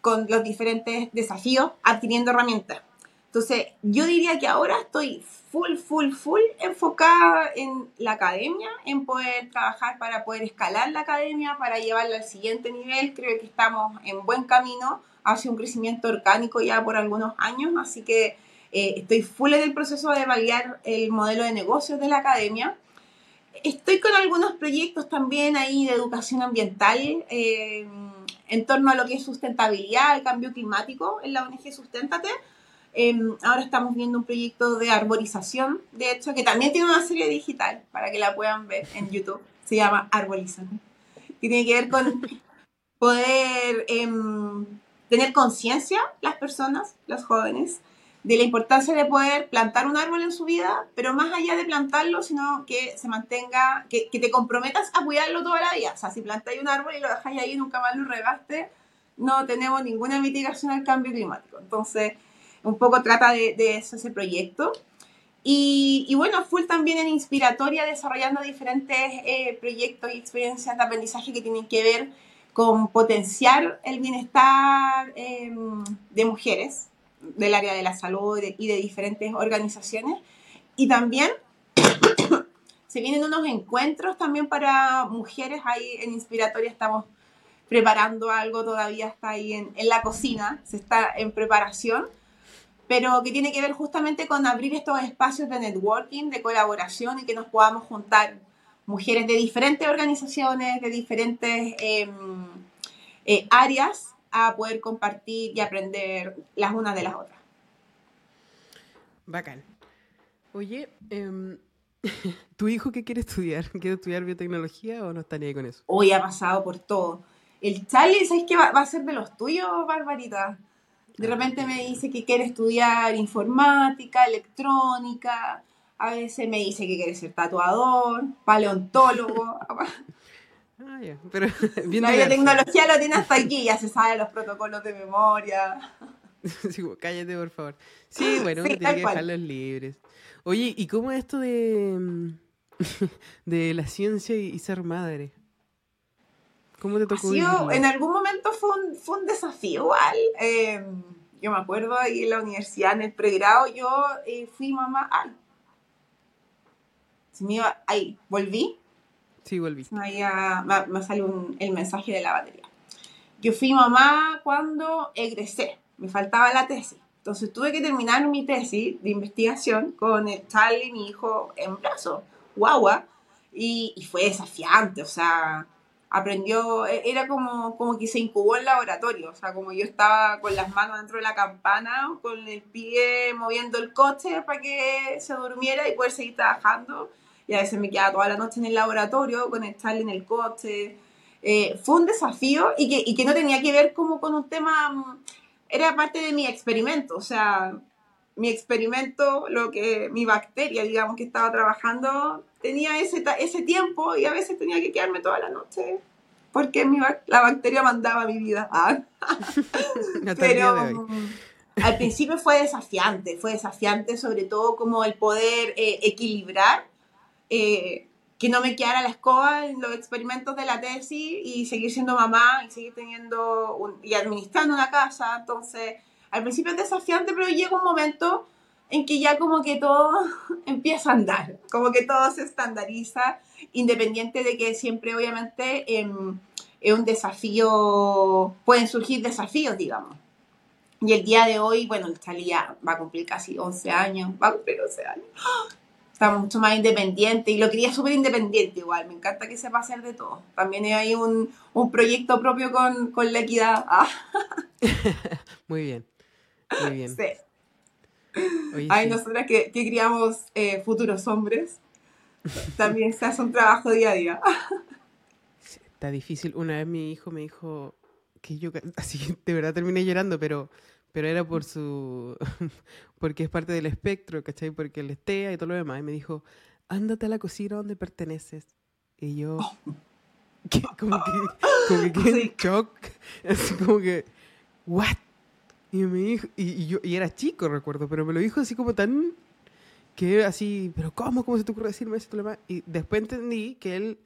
con los diferentes desafíos, adquiriendo herramientas. Entonces, yo diría que ahora estoy full, full, full enfocada en la academia, en poder trabajar para poder escalar la academia, para llevarla al siguiente nivel. Creo que estamos en buen camino hacia un crecimiento orgánico ya por algunos años, así que eh, estoy full en el proceso de validar el modelo de negocios de la academia. Estoy con algunos proyectos también ahí de educación ambiental eh, en torno a lo que es sustentabilidad, el cambio climático en la ONG Susténtate. Em, ahora estamos viendo un proyecto de arborización, de hecho, que también tiene una serie digital para que la puedan ver en YouTube. Se llama Arbolizando. Y tiene que ver con poder em, tener conciencia las personas, los jóvenes, de la importancia de poder plantar un árbol en su vida, pero más allá de plantarlo, sino que se mantenga, que, que te comprometas a cuidarlo toda la vida. O sea, si plantáis un árbol y lo dejáis ahí y nunca más lo regaste, no tenemos ninguna mitigación al cambio climático. Entonces, un poco trata de, eso ese proyecto. Y, y, bueno, full también en Inspiratoria desarrollando diferentes eh, proyectos y experiencias de aprendizaje que tienen que ver con potenciar el bienestar em, de mujeres del área de la salud y de, diferentes organizaciones. Y también se vienen unos encuentros también para mujeres. Ahí en Inspiratoria estamos preparando algo, todavía está ahí en la cocina, se está en preparación, pero que tiene que ver justamente con abrir estos espacios de networking, de colaboración y que nos podamos juntar mujeres de diferentes organizaciones, de diferentes em, eh, áreas, a poder compartir y aprender las unas de las otras. Bacán. Oye, em, ¿tu hijo qué quiere estudiar? ¿Quiere estudiar biotecnología o no está ni ahí con eso? Hoy ha pasado por todo. El Charlie, ¿sabes qué va, va a ser de los tuyos, Barbarita? De ah, repente me dice que quiere estudiar informática, electrónica, a veces me dice que quiere ser tatuador, paleontólogo. Ah, ya, pero bien La biotecnología lo tiene hasta aquí, ya se sabe los protocolos de memoria. Sí, cállate, por favor. Sí, bueno, tiene que dejarlos libres. Oye, ¿y cómo es esto de, de la ciencia y, ser madre? ¿Cómo te tocó sido, En algún momento fue un, fue un desafío igual. Em, yo me acuerdo ahí en la universidad, en el pregrado, yo eh, fui mamá. Ay, ahí, volví. Sí, volví. Me, me, me salió el mensaje de la batería. Yo fui mamá cuando egresé, me faltaba la tesis. Entonces tuve que terminar mi tesis de investigación con Charlie, mi hijo, en brazo, guagua, y, y fue desafiante, o sea, aprendió, e, era como, como que se incubó en laboratorio, o sea, como yo estaba con las manos dentro de la campana, con el pie moviendo el coche para que se durmiera y poder seguir trabajando, y a veces me quedaba toda la noche en el laboratorio con el Charlie en el coche, eh, fue un desafío y que, y que no tenía que ver como con un tema, mm, era parte de mi experimento, o sea, mi experimento, lo que mi bacteria, digamos, que estaba trabajando, tenía ese, ese tiempo y a veces tenía que quedarme toda la noche porque mi, la bacteria mandaba mi vida. Ah. Pero al principio fue desafiante, fue desafiante sobre todo como el poder eh, equilibrar, eh, que no me quedara la escoba en los experimentos de la tesis y seguir siendo mamá y seguir teniendo y administrando una casa. Entonces, al principio es desafiante, pero llega un momento en que ya como que todo empieza a andar, como que todo se estandariza, independiente de que siempre obviamente em, es un desafío, pueden surgir desafíos, digamos. Y el día de hoy, bueno, ya va a cumplir casi 11 años, va a cumplir 11 años. Está mucho más independiente y lo quería súper independiente igual. Me encanta que sepa hacer de todo. También hay un, un proyecto propio con, con la equidad. Muy bien. Muy bien. Sí. Hay nosotras que, que criamos eh, futuros hombres. También se hace un trabajo día a día. está difícil. Una vez mi hijo me dijo que yo, así de verdad terminé llorando, pero, pero era por su, porque es parte del espectro, ¿cachai? Porque el estea y todo lo demás. Y me dijo, ándate a la cocina donde perteneces. Y yo, como que, como que quedé en shock. Así como que, ¿what? Y me dijo, y, yo, y era chico, recuerdo, pero me lo dijo así como tan, que así, pero ¿cómo? ¿Cómo se te ocurre decirme esto? Y después entendí que él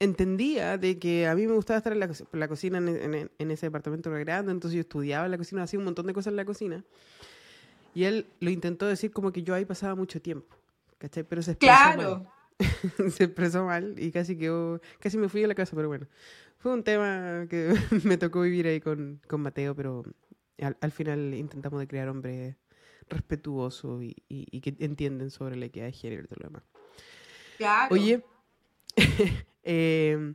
entendía de que a mí me gustaba estar en la, la cocina en, en, ese departamento grande, entonces yo estudiaba en la cocina, hacía un montón de cosas en la cocina. Y él lo intentó decir como que yo ahí pasaba mucho tiempo, ¿cachai? Pero se expresó claro. mal. se expresó mal y casi quedó, casi me fui a la casa, pero bueno. Fue un tema que me tocó vivir ahí con, con Mateo, pero al, final intentamos de crear hombres respetuosos y, y, que entienden sobre la equidad de género y todo lo demás. Claro. Oye, eh,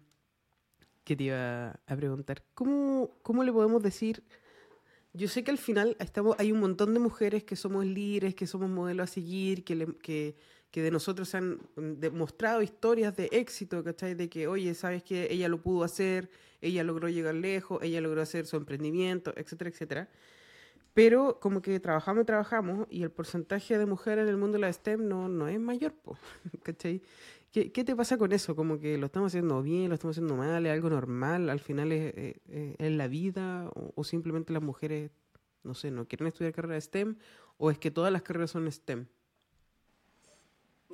¿qué te iba a preguntar? ¿Cómo, ¿Cómo le podemos decir? Yo sé que al final estamos, hay un montón de mujeres que somos líderes, que somos modelos a seguir, que, que, que de nosotros se han demostrado historias de éxito, ¿cachai? De que, oye, sabes que ella lo pudo hacer, ella logró llegar lejos, ella logró hacer su emprendimiento, etcétera, etcétera. Pero como que trabajamos y trabajamos y el porcentaje de mujeres en el mundo de la STEM no, no es mayor, ¿cachai? ¿Qué, ¿Qué, te pasa con eso? Como que lo estamos haciendo bien, lo estamos haciendo mal, es algo normal, al final es, es, la vida o, simplemente las mujeres, no sé, no quieren estudiar carrera de STEM o es que todas las carreras son STEM.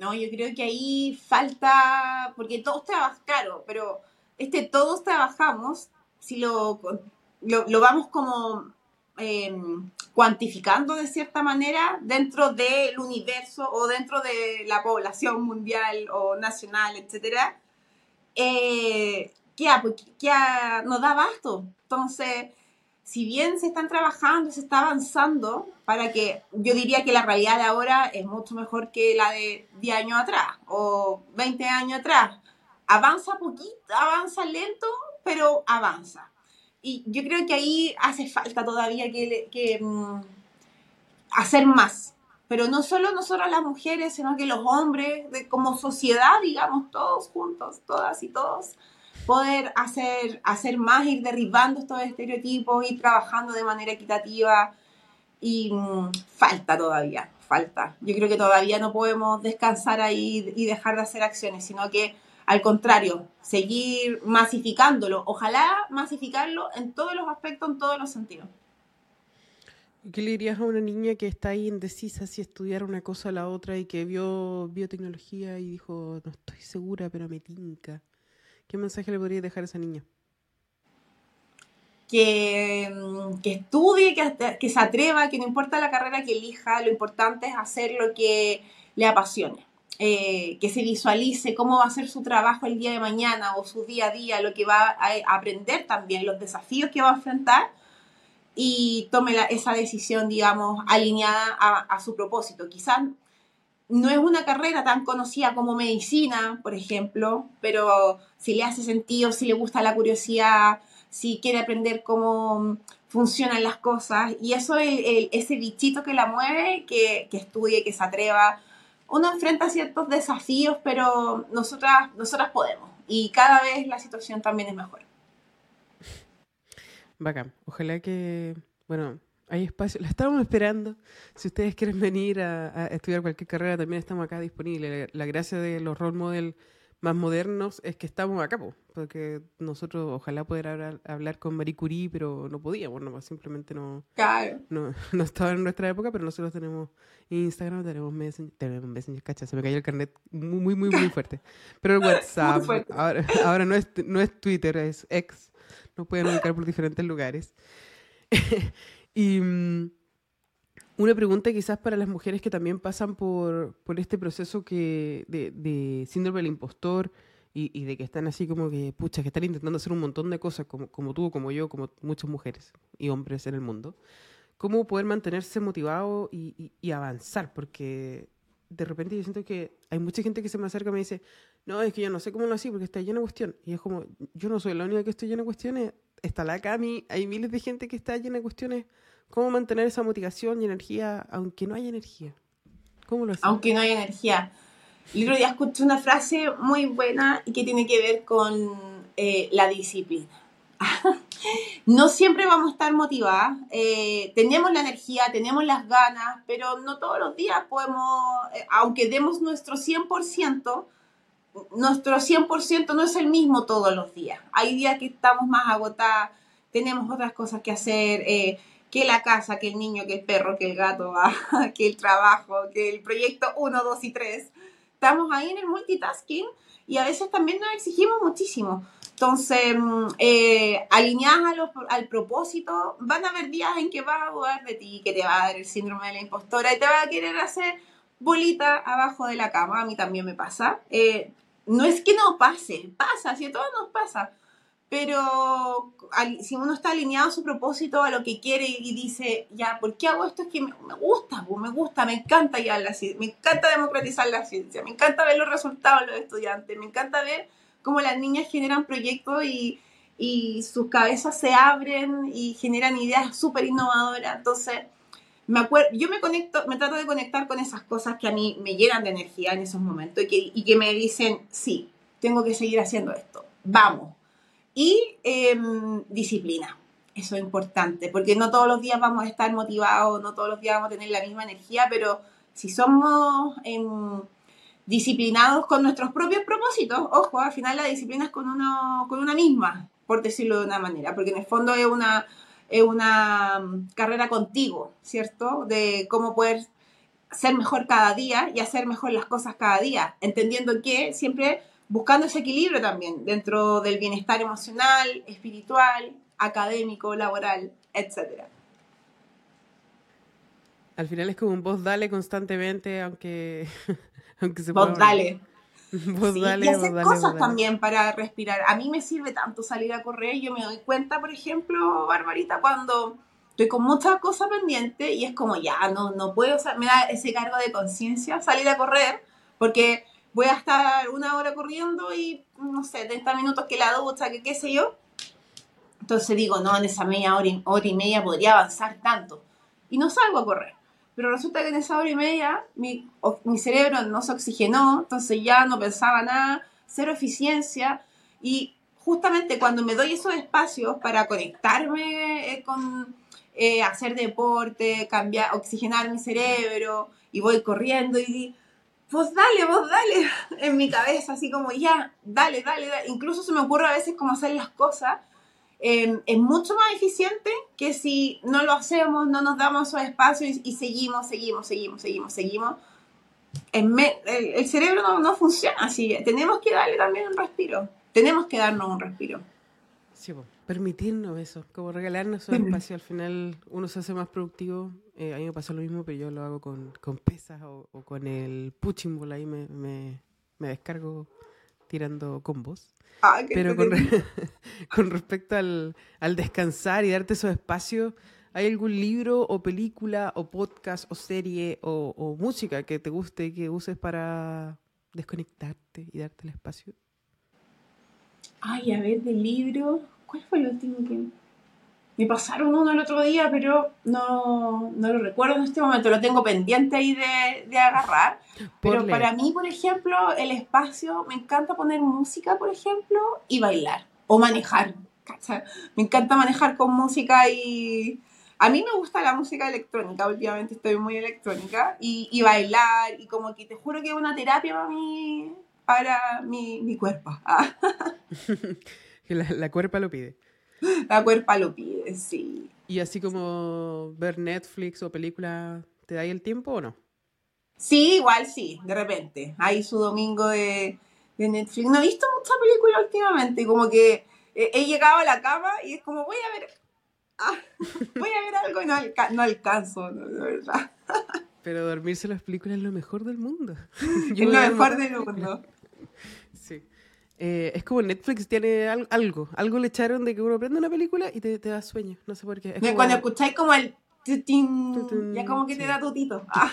No, yo creo que ahí falta, porque todos trabajamos, claro, pero este todos trabajamos, si lo, lo, vamos como em, cuantificando de cierta manera dentro del universo o dentro de la población mundial o nacional, etcétera, eh, ¿qué, pues, nos da abasto. Entonces, si bien se están trabajando, se está avanzando para que yo diría que la realidad de ahora es mucho mejor que la de 10 años atrás o 20 años atrás avanza poquito, avanza lento, pero avanza. Y yo creo que ahí hace falta todavía que, mm, hacer más. Pero no solo nosotros las mujeres, sino que los hombres, de, como sociedad, digamos, todos juntos, todas y todos, poder hacer, hacer más, ir derribando estos estereotipos, ir trabajando de manera equitativa. Y mm, falta todavía, falta. Yo creo que todavía no podemos descansar ahí y dejar de hacer acciones, sino que al contrario, seguir masificándolo. Ojalá masificarlo en todos los aspectos, en todos los sentidos. ¿Qué le dirías a una niña que está ahí indecisa si estudiar una cosa o la otra y que vio biotecnología y dijo, no estoy segura, pero me tinca? ¿Qué mensaje le podría dejar a esa niña? Que, que estudie, que, que se atreva, que no importa la carrera que elija, lo importante es hacer lo que le apasione eh, que se visualice cómo va a ser su trabajo el día de mañana o su día a día, lo que va a aprender también, los desafíos que va a enfrentar y tome esa decisión, digamos, alineada a, su propósito. Quizás no es una carrera tan conocida como medicina, por ejemplo, pero si le hace sentido, si le gusta la curiosidad, si quiere aprender cómo funcionan las cosas, y eso es ese bichito que la mueve, que, que estudie, que se atreva. Uno enfrenta ciertos desafíos, pero nosotras, nosotras podemos, y cada vez la situación también es mejor. Bacán. Ojalá que, bueno, hay espacio. La estábamos esperando. Si ustedes quieren venir a, estudiar cualquier carrera, también estamos acá disponibles. La, gracia de los role model más modernos es que estamos acá, porque nosotros ojalá poder hablar, con Marie Curie, pero no podíamos, no, simplemente no, no, no, estaba en nuestra época, pero nosotros tenemos Instagram, tenemos Messenger, tenemos Messenger, cacha, se me cayó el carnet muy, muy, muy, fuerte. Pero el WhatsApp, ahora, ahora no, es, no es Twitter, es X nos pueden ubicar por diferentes lugares. y mm, una pregunta quizás para las mujeres que también pasan por, por este proceso que de, de síndrome del impostor y, y, de que están así como que, pucha, que están intentando hacer un montón de cosas como, como tú, como yo, como muchas mujeres y hombres en el mundo. ¿Cómo poder mantenerse motivado y, y avanzar? Porque de repente yo siento que hay mucha gente que se me acerca y me dice, no, es que yo no sé cómo lo así porque está lleno de cuestión. Y es como, yo no soy la única que estoy llena de cuestiones, está la Cami, hay miles de gente que está llena de cuestiones. ¿Cómo mantener esa motivación y energía aunque no haya energía? ¿Cómo lo haces? Aunque no haya energía. El otro día escuché una frase muy buena y que tiene que ver con eh, la disciplina. no siempre vamos a estar motivadas. Eh, tenemos la energía, tenemos las ganas, pero no todos los días podemos, eh, aunque demos nuestro 100%, nuestro 100% no es el mismo todos los días. Hay días que estamos más agotadas, tenemos otras cosas que hacer, eh, que la casa, que el niño, que el perro, que el gato, que el trabajo, que el proyecto 1, 2 y 3. Estamos ahí en el multitasking y a veces también nos exigimos muchísimo. Entonces, mm, eh, alineadas al propósito, van a haber días en que vas a dudar de ti, que te va a dar el síndrome de la impostora y te va a querer hacer bolita abajo de la cama. A mí también me pasa. Eh, no es que no pase, pasa, si a todos nos pasa. Pero si uno está alineado a su propósito, a lo que quiere y dice, ya, ¿por qué hago esto? Es que me, gusta, me gusta, me encanta ya la ciencia, me encanta democratizar la ciencia, me encanta ver los resultados de los estudiantes, me encanta ver cómo las niñas generan proyectos y, y sus cabezas se abren y generan ideas súper innovadoras. Entonces, me acuerdo, yo me conecto, me trato de conectar con esas cosas que a mí me llenan de energía en esos momentos y que, y que me dicen, sí, tengo que seguir haciendo esto, vamos. Y em, disciplina, eso es importante, porque no todos los días vamos a estar motivados, no todos los días vamos a tener la misma energía, pero si somos em, disciplinados con nuestros propios propósitos, ojo, al final la disciplina es con, uno, con una misma, por decirlo de una manera, porque en el fondo es una una mm, carrera contigo, ¿cierto? De cómo poder ser mejor cada día y hacer mejor las cosas cada día, entendiendo que siempre buscando ese equilibrio también dentro del bienestar emocional, espiritual, académico, laboral, etc. Al final es como un voz dale constantemente, aunque, aunque se Voz dale. y hacer cosas también para respirar. A mí me sirve tanto salir a correr. Yo me doy cuenta, por ejemplo, Barbarita, cuando estoy con muchas cosas pendientes y es como ya, no, no puedo, o me da ese cargo de conciencia salir a correr porque voy a estar una hora corriendo y, no sé, 30 minutos que la ducha, que qué sé yo. Entonces digo, no, en esa media hora hora y media podría avanzar tanto. Y no salgo a correr. Pero resulta que en esa hora y media mi, mi cerebro no se oxigenó, entonces ya no pensaba nada, cero eficiencia. Y justamente cuando me doy esos espacios para conectarme eh, con eh, hacer deporte, cambiar, oxigenar mi cerebro, y voy corriendo y pues dale, vos dale, en mi cabeza, así como ya, dale, dale, dale. Incluso se me ocurre a veces cómo hacer las cosas Em, es mucho más eficiente que si no lo hacemos, no nos damos esos espacios y, seguimos, seguimos, seguimos, seguimos, seguimos. el, cerebro no, no, funciona así. Tenemos que darle también un respiro. Tenemos que darnos un respiro. Sí, permitirnos eso, como regalarnos un espacio. Al final uno se hace más productivo Eh, a mí me pasa lo mismo, pero yo lo hago con, con pesas o, o con el punching ball. Ahí me, me, me descargo tirando combos. Ah, qué Pero con, re- con respecto al, al descansar y darte esos espacios, ¿hay algún libro o película o podcast o serie o, o música que te guste que uses para desconectarte y darte el espacio? Ay, a ver, del libro. ¿Cuál fue el último que.? Me pasaron uno el otro día, pero no, no lo recuerdo en este momento. Lo tengo pendiente ahí de, de agarrar. Pero Por para mí, por ejemplo, el espacio, me encanta poner música, por ejemplo, y bailar. O manejar. ¿cachai? Me encanta manejar con música y. A mí me gusta la música electrónica, últimamente estoy muy electrónica, y, y bailar, y como que te juro que es una terapia para mí, para mi, mi cuerpo. Ah. La, la cuerpa lo pide. La cuerpa lo pide, sí. Y así como ver Netflix o película, ¿te da ahí el tiempo o no? Sí, igual sí, de repente. Ahí su domingo de, de Netflix. No he visto mucha película últimamente, como que eh, he llegado a la cama y es como voy a ver, ah, voy a ver algo y no, alca- no alcanzo, no, de verdad. Pero dormirse las películas es lo mejor del mundo. Es lo mejor del películas. mundo. Eh, es como Netflix tiene al- algo. Algo le echaron de que uno prende una película y te, te da sueño. No sé por qué. Es Mira, como- Cuando escucháis como el tutín, ya como que te da tutito. Ah,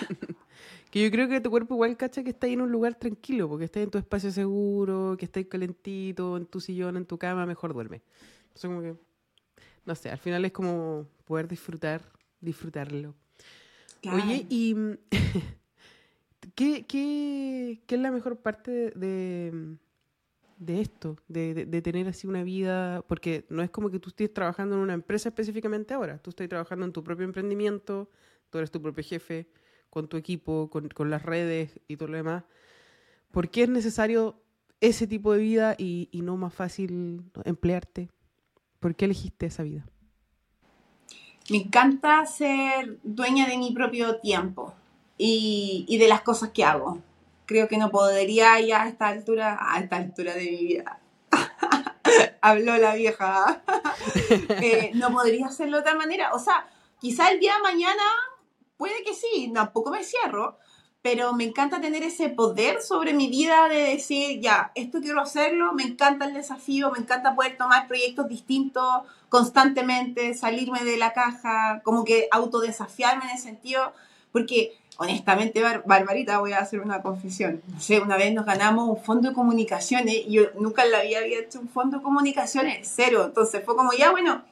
Que yo creo que tu cuerpo igual cacha que está ahí en un lugar tranquilo, porque estás en tu espacio seguro, que estás calentito, en tu sillón, en tu cama, mejor duerme. Entonces como que, no sé, al final es como poder disfrutar, disfrutarlo. Oye, y ¿qué, qué, qué es la mejor parte de, de, de esto? De, de- tener así una vida, porque no es como que tú estés trabajando en una empresa específicamente ahora, tú estás trabajando en tu propio emprendimiento, tú eres tu propio jefe, con tu equipo, con, con las redes y todo lo demás. ¿Por qué es necesario ese tipo de vida y, y no más fácil emplearte? ¿Por qué elegiste esa vida? Me encanta ser dueña de mi propio tiempo y, y de las cosas que hago. Creo que no podría ya a esta altura, a esta altura de mi vida. Habló la vieja. Eh, no podría hacerlo de otra manera. O sea, quizá el día de mañana puede que sí, tampoco me cierro, pero me encanta tener ese poder sobre mi vida de decir, ya, esto quiero hacerlo, me encanta el desafío, me encanta poder tomar proyectos distintos constantemente, salirme de la caja, como que autodesafiarme en ese sentido, porque honestamente, Bar- Barbarita, voy a hacer una confesión. Sé, una vez nos ganamos un fondo de comunicaciones y yo nunca había hecho un fondo de comunicaciones, cero. Entonces fue como, ya, bueno,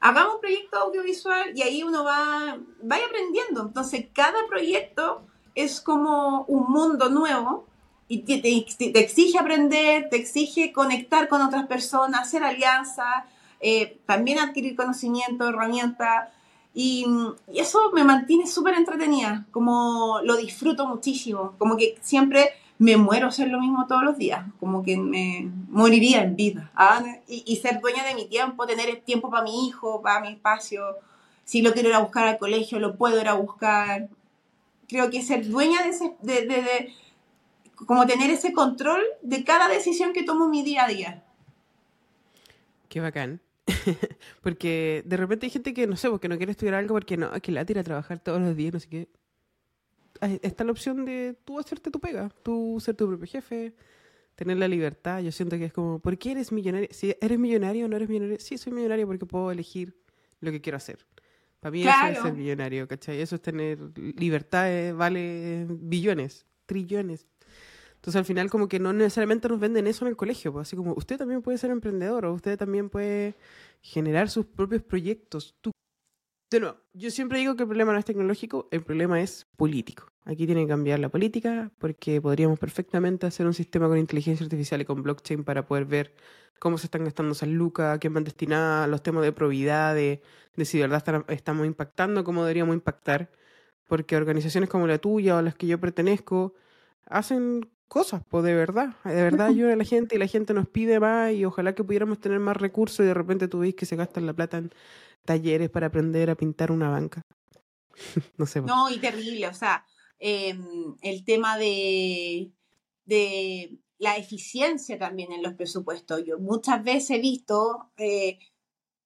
hagamos un proyecto audiovisual y ahí uno va, va aprendiendo. Entonces, cada proyecto es como un mundo nuevo y te, te- te exige aprender, te exige conectar con otras personas, hacer alianzas, eh, también adquirir conocimiento, herramientas. Y, eso me mantiene súper entretenida, como lo disfruto muchísimo, como que siempre me muero hacer lo mismo todos los días, como que me moriría en vida. ¿ah? Y, ser dueña de mi tiempo, tener tiempo para mi hijo, para mi espacio. Si lo quiero ir a buscar al colegio, lo puedo ir a buscar. Creo que ser dueña de ese, de, de- como tener ese control de cada decisión que tomo mi día a día. Qué bacán. porque de repente hay gente que, no sé, porque no quiere estudiar algo porque no, que la tira a trabajar todos los días, no sé qué. Está la opción de tú hacerte tu pega, tú ser tu propio jefe, tener la libertad. Yo siento que es como, ¿por qué eres millonario? Si eres millonario o no eres millonario, sí, soy millonario porque puedo elegir lo que quiero hacer. Para mí eso es ser millonario, ¿cachai? Eso es tener libertad, eh, vale billones, trillones. Entonces al final como que no necesariamente nos venden eso en el colegio, pues así como usted también puede ser emprendedor o usted también puede generar sus propios proyectos. De nuevo, yo siempre digo que el problema no es tecnológico, el problema es político. Aquí tiene que cambiar la política porque podríamos perfectamente hacer un sistema con inteligencia artificial y con blockchain para poder ver cómo se están gastando esas lucas, a quién van destinadas, los temas de probidad, de, de si de verdad estamos impactando, cómo deberíamos impactar. Porque organizaciones como la tuya o las que yo pertenezco hacen cosas, pues de verdad, de verdad ayudan a la gente y la gente nos pide más y ojalá que pudiéramos tener más recursos y de repente tú ves que se gastan la plata en talleres para aprender a pintar una banca. no sé. pues. No, y terrible, o sea, eh, el tema de, de la eficiencia también en los presupuestos. Yo muchas veces he visto eh,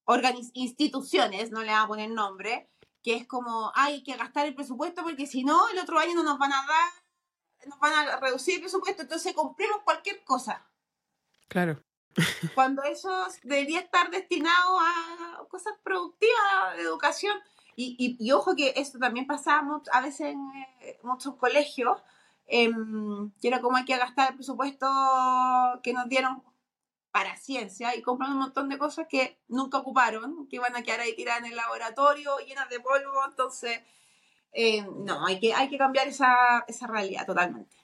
organiz- instituciones, no le vamos a poner nombre, que es como, hay que gastar el presupuesto porque si no, el otro año no nos van a dar, nos van a reducir el presupuesto, entonces compremos cualquier cosa. Claro. Cuando eso debería estar destinado a cosas productivas, de educación. Y, y, ojo que esto también pasaba a veces en eh, muchos colegios, que era como hay que gastar el presupuesto que nos dieron para ciencia y compran un montón de cosas que nunca ocuparon, que van a quedar ahí tiradas en el laboratorio, llenas de polvo, entonces, eh, no, hay que, hay que cambiar esa, esa realidad totalmente.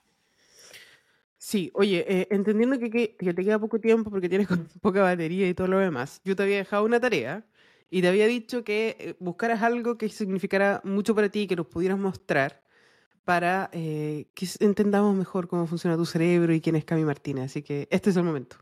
Sí, oye, eh, entendiendo que, que, te queda poco tiempo porque tienes poca batería y todo lo demás, yo te había dejado una tarea y te había dicho que eh, buscaras algo que significara mucho para ti, que nos pudieras mostrar para que entendamos mejor cómo funciona tu cerebro y quién es Cami Martínez. Así que este es el momento.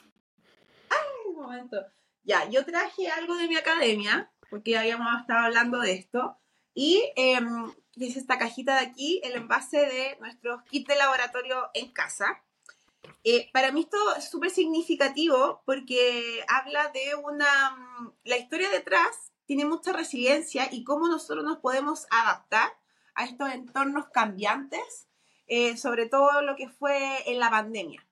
Ya, yo traje algo de mi academia, porque habíamos estado hablando de esto, y em, es esta cajita de aquí, el envase de nuestros kits de laboratorio en casa. Eh, para mí esto es súper significativo porque habla de una... Mm, la historia detrás tiene mucha resiliencia y cómo nosotros nos podemos adaptar a estos entornos cambiantes, eh, sobre todo lo que fue en la pandemia.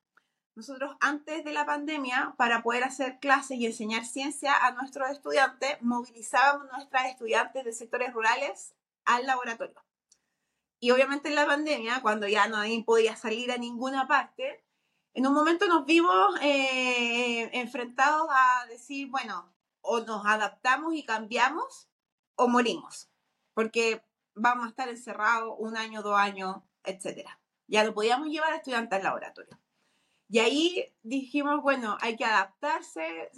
Nosotros antes de la pandemia, para poder hacer clases y enseñar ciencia a nuestros estudiantes, movilizábamos a nuestras estudiantes de sectores rurales al laboratorio. Y obviamente en la pandemia, cuando ya nadie podía salir a ninguna parte, en un momento nos vimos eh, enfrentados a decir, bueno, o nos adaptamos y cambiamos o morimos, porque vamos a estar encerrados un año, dos años, etc. Ya no podíamos llevar a estudiantes al laboratorio. Y ahí dijimos, bueno, hay que adaptarse,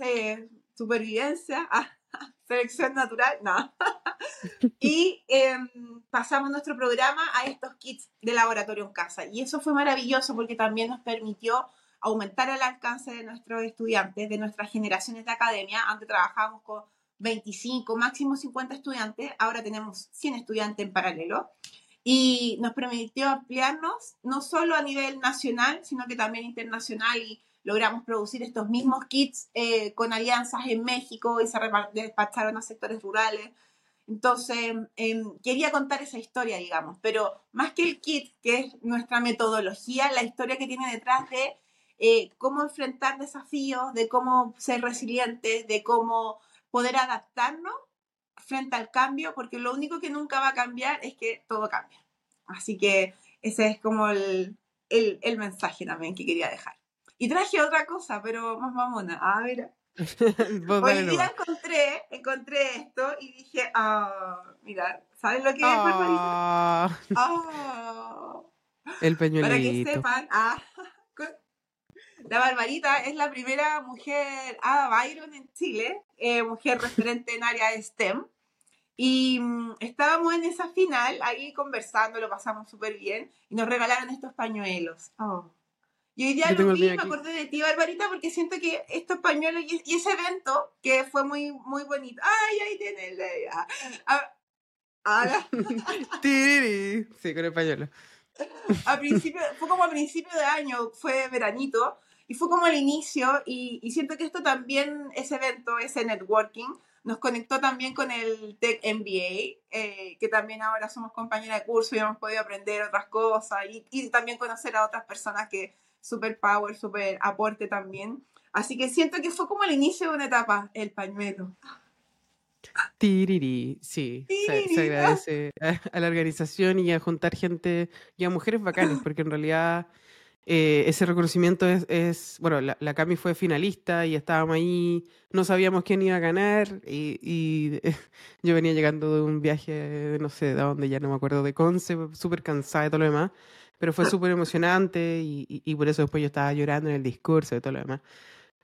supervivencia, selección natural, no. y em, pasamos nuestro programa a estos kits de laboratorio en casa. Y eso fue maravilloso porque también nos permitió aumentar el alcance de nuestros estudiantes, de nuestras generaciones de academia. Antes trabajábamos con 25, máximo 50 estudiantes, ahora tenemos 100 estudiantes en paralelo y nos permitió ampliarnos no solo a nivel nacional, sino que también internacional y logramos producir estos mismos kits eh, con alianzas en México y se despacharon a sectores rurales. Entonces, em, quería contar esa historia, digamos, pero más que el kit, que es nuestra metodología, la historia que tiene detrás de eh, cómo enfrentar desafíos, de cómo ser resilientes, de cómo poder adaptarnos frente al cambio, porque lo único que nunca va a cambiar es que todo cambia. Así que ese es como el, el, mensaje también que quería dejar. Y traje otra cosa, pero más mamona. A ver. Hoy día encontré, encontré esto y dije, ah, mira, ¿sabes lo que es, ah. ah. El peñuelito. Para que sepan, ah, la Barbarita es la primera mujer Ada Byron en Chile, eh, mujer referente en área de STEM. Y mm, estábamos en esa final, ahí conversando, lo pasamos súper bien, y nos regalaron estos pañuelos. Oh. Y hoy día lo vi, me acordé de ti, Barbarita, porque siento que estos pañuelos y, ese evento, que fue muy, muy bonito. ¡Ay, ahí tiene el ah, ah, sí, con el pañuelo. A principio, fue como a principio de año, fue veranito, y fue como el inicio, y, y siento que esto también, ese evento, ese networking, nos conectó también con el Tech MBA, eh, que también ahora somos compañeras de curso y hemos podido aprender otras cosas y, y también conocer a otras personas que super power, super aporte también. Así que siento que fue como el inicio de una etapa, el pañuelo. Tiriri, sí, Se, agradece a, la organización y a juntar gente y a mujeres bacanas, porque en realidad eh, ese reconocimiento es, bueno, la, la, Cami fue finalista y estábamos ahí, no sabíamos quién iba a ganar y, yo venía llegando de un viaje, no sé, de dónde, ya no me acuerdo, de Conce, súper cansada de todo lo demás, pero fue súper emocionante y, y, por eso después yo estaba llorando en el discurso y todo lo demás.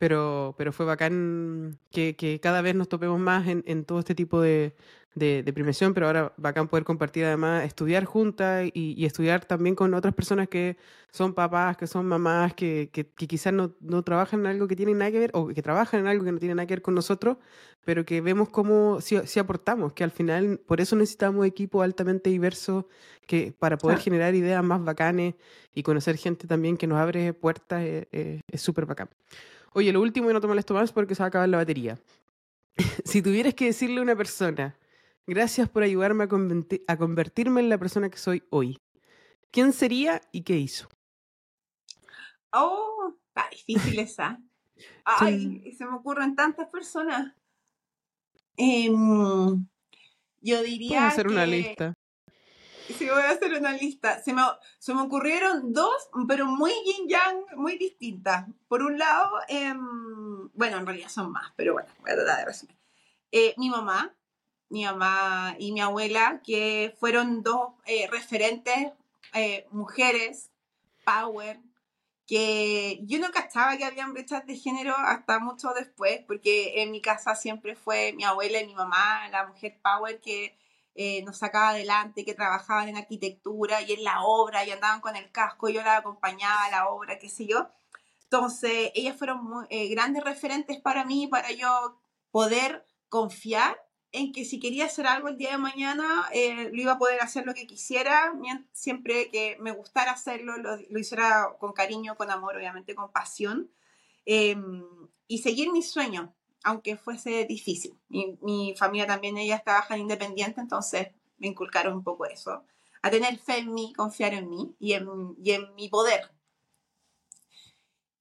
Pero, pero fue bacán que, que cada vez nos topemos más en, en todo este tipo de, de, de, premiación, pero ahora bacán poder compartir además, estudiar juntas y, estudiar también con otras personas que son papás, que son mamás, que, que, quizás no, no, trabajan en algo que tiene nada que ver, o que trabajan en algo que no tiene nada que ver con nosotros, pero que vemos cómo si, si aportamos, que al final por eso necesitamos equipo altamente diverso que para poder generar ideas más bacanes y conocer gente también que nos abre puertas eh, eh, es súper bacán. Oye, lo último y no te molesto más porque se va a acabar la batería. si tuvieras que decirle a una persona Gracias por ayudarme a, convertirme en la persona que soy hoy. ¿Quién sería y qué hizo? Oh, está difícil esa. Ay, se me ocurren tantas personas. Em, yo diría. hacer una lista. Sí, voy a hacer una lista. Se me, se me ocurrieron dos, pero muy yin yang, muy distintas. Por un lado, em, bueno, en realidad son más, pero bueno, voy a tratar de resumir. Eh, mi mamá, mi mamá y mi abuela, que fueron dos eh, referentes, eh, mujeres, power, que yo no cachaba que habían brechas de género hasta mucho después, porque en mi casa siempre fue mi abuela y mi mamá, la mujer power que eh, nos sacaba adelante, que trabajaban en arquitectura y en la obra y andaban con el casco, yo la acompañaba a la obra, qué sé yo. Entonces, ellas fueron eh, grandes referentes para mí, para yo poder confiar en que si quería hacer algo el día de mañana, eh, lo iba a poder hacer lo que quisiera, siempre que me gustara hacerlo, lo, hiciera con cariño, con amor, obviamente con pasión, em, y seguir mis sueños, aunque fuese difícil. Mi, mi familia también, ellas trabajan independiente, entonces me inculcaron un poco eso, a tener fe en mí, confiar en mí y en, y en mi poder,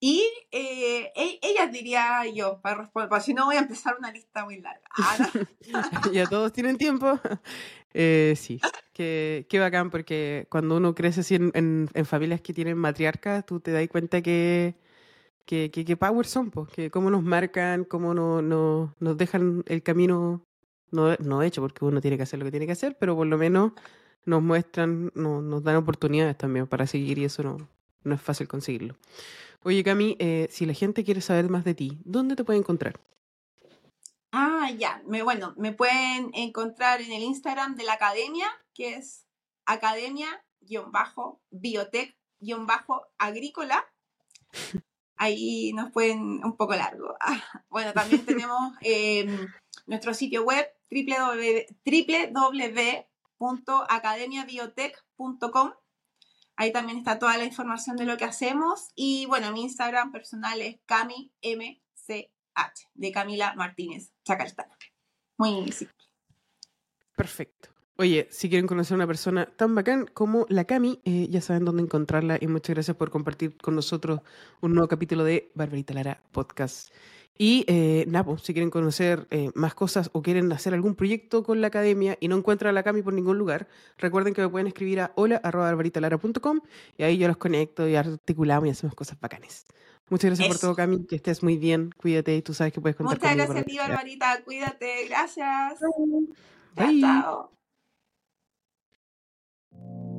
y eh, e, ella diría yo, para responder, si no voy a empezar una lista muy larga. Ah, ya todos tienen tiempo. Eh, sí, qué, qué, bacán, porque cuando uno crece así en, en, familias que tienen matriarcas, tú te das cuenta que, que, que, power son, pues, que cómo nos marcan, cómo no, no, nos dejan el camino no, no hecho, porque uno tiene que hacer lo que tiene que hacer, pero por lo menos nos muestran, no, nos dan oportunidades también para seguir y eso no, no es fácil conseguirlo. Oye, Cami, eh, si la gente quiere saber más de ti, ¿dónde te puede encontrar? Ah, ya. Me, bueno, me pueden encontrar en el Instagram de la academia, que es academia-biotech-agrícola. Ahí nos pueden, un poco largo. bueno, también tenemos em, nuestro sitio web www.academiabiotech.com Ahí también está toda la información de lo que hacemos. Y bueno, mi Instagram personal es CamiMCH, de Camila Martínez Chacartana. Muy simple. Perfecto. Oye, si quieren conocer a una persona tan bacán como la Cami, eh, ya saben dónde encontrarla y muchas gracias por compartir con nosotros un nuevo capítulo de Barbarita Lara Podcast. Y eh, Napo, si quieren conocer eh, más cosas o quieren hacer algún proyecto con la academia y no encuentran a la Cami por ningún lugar, recuerden que me pueden escribir a hola.barbaritalara.com y ahí yo los conecto y articulamos y hacemos cosas bacanes. Muchas gracias por todo, Cami. Que estés muy bien. Cuídate y tú sabes que puedes contar Muchas gracias a ti, Barbarita. Cuídate. Gracias. Bye. chao. thank you.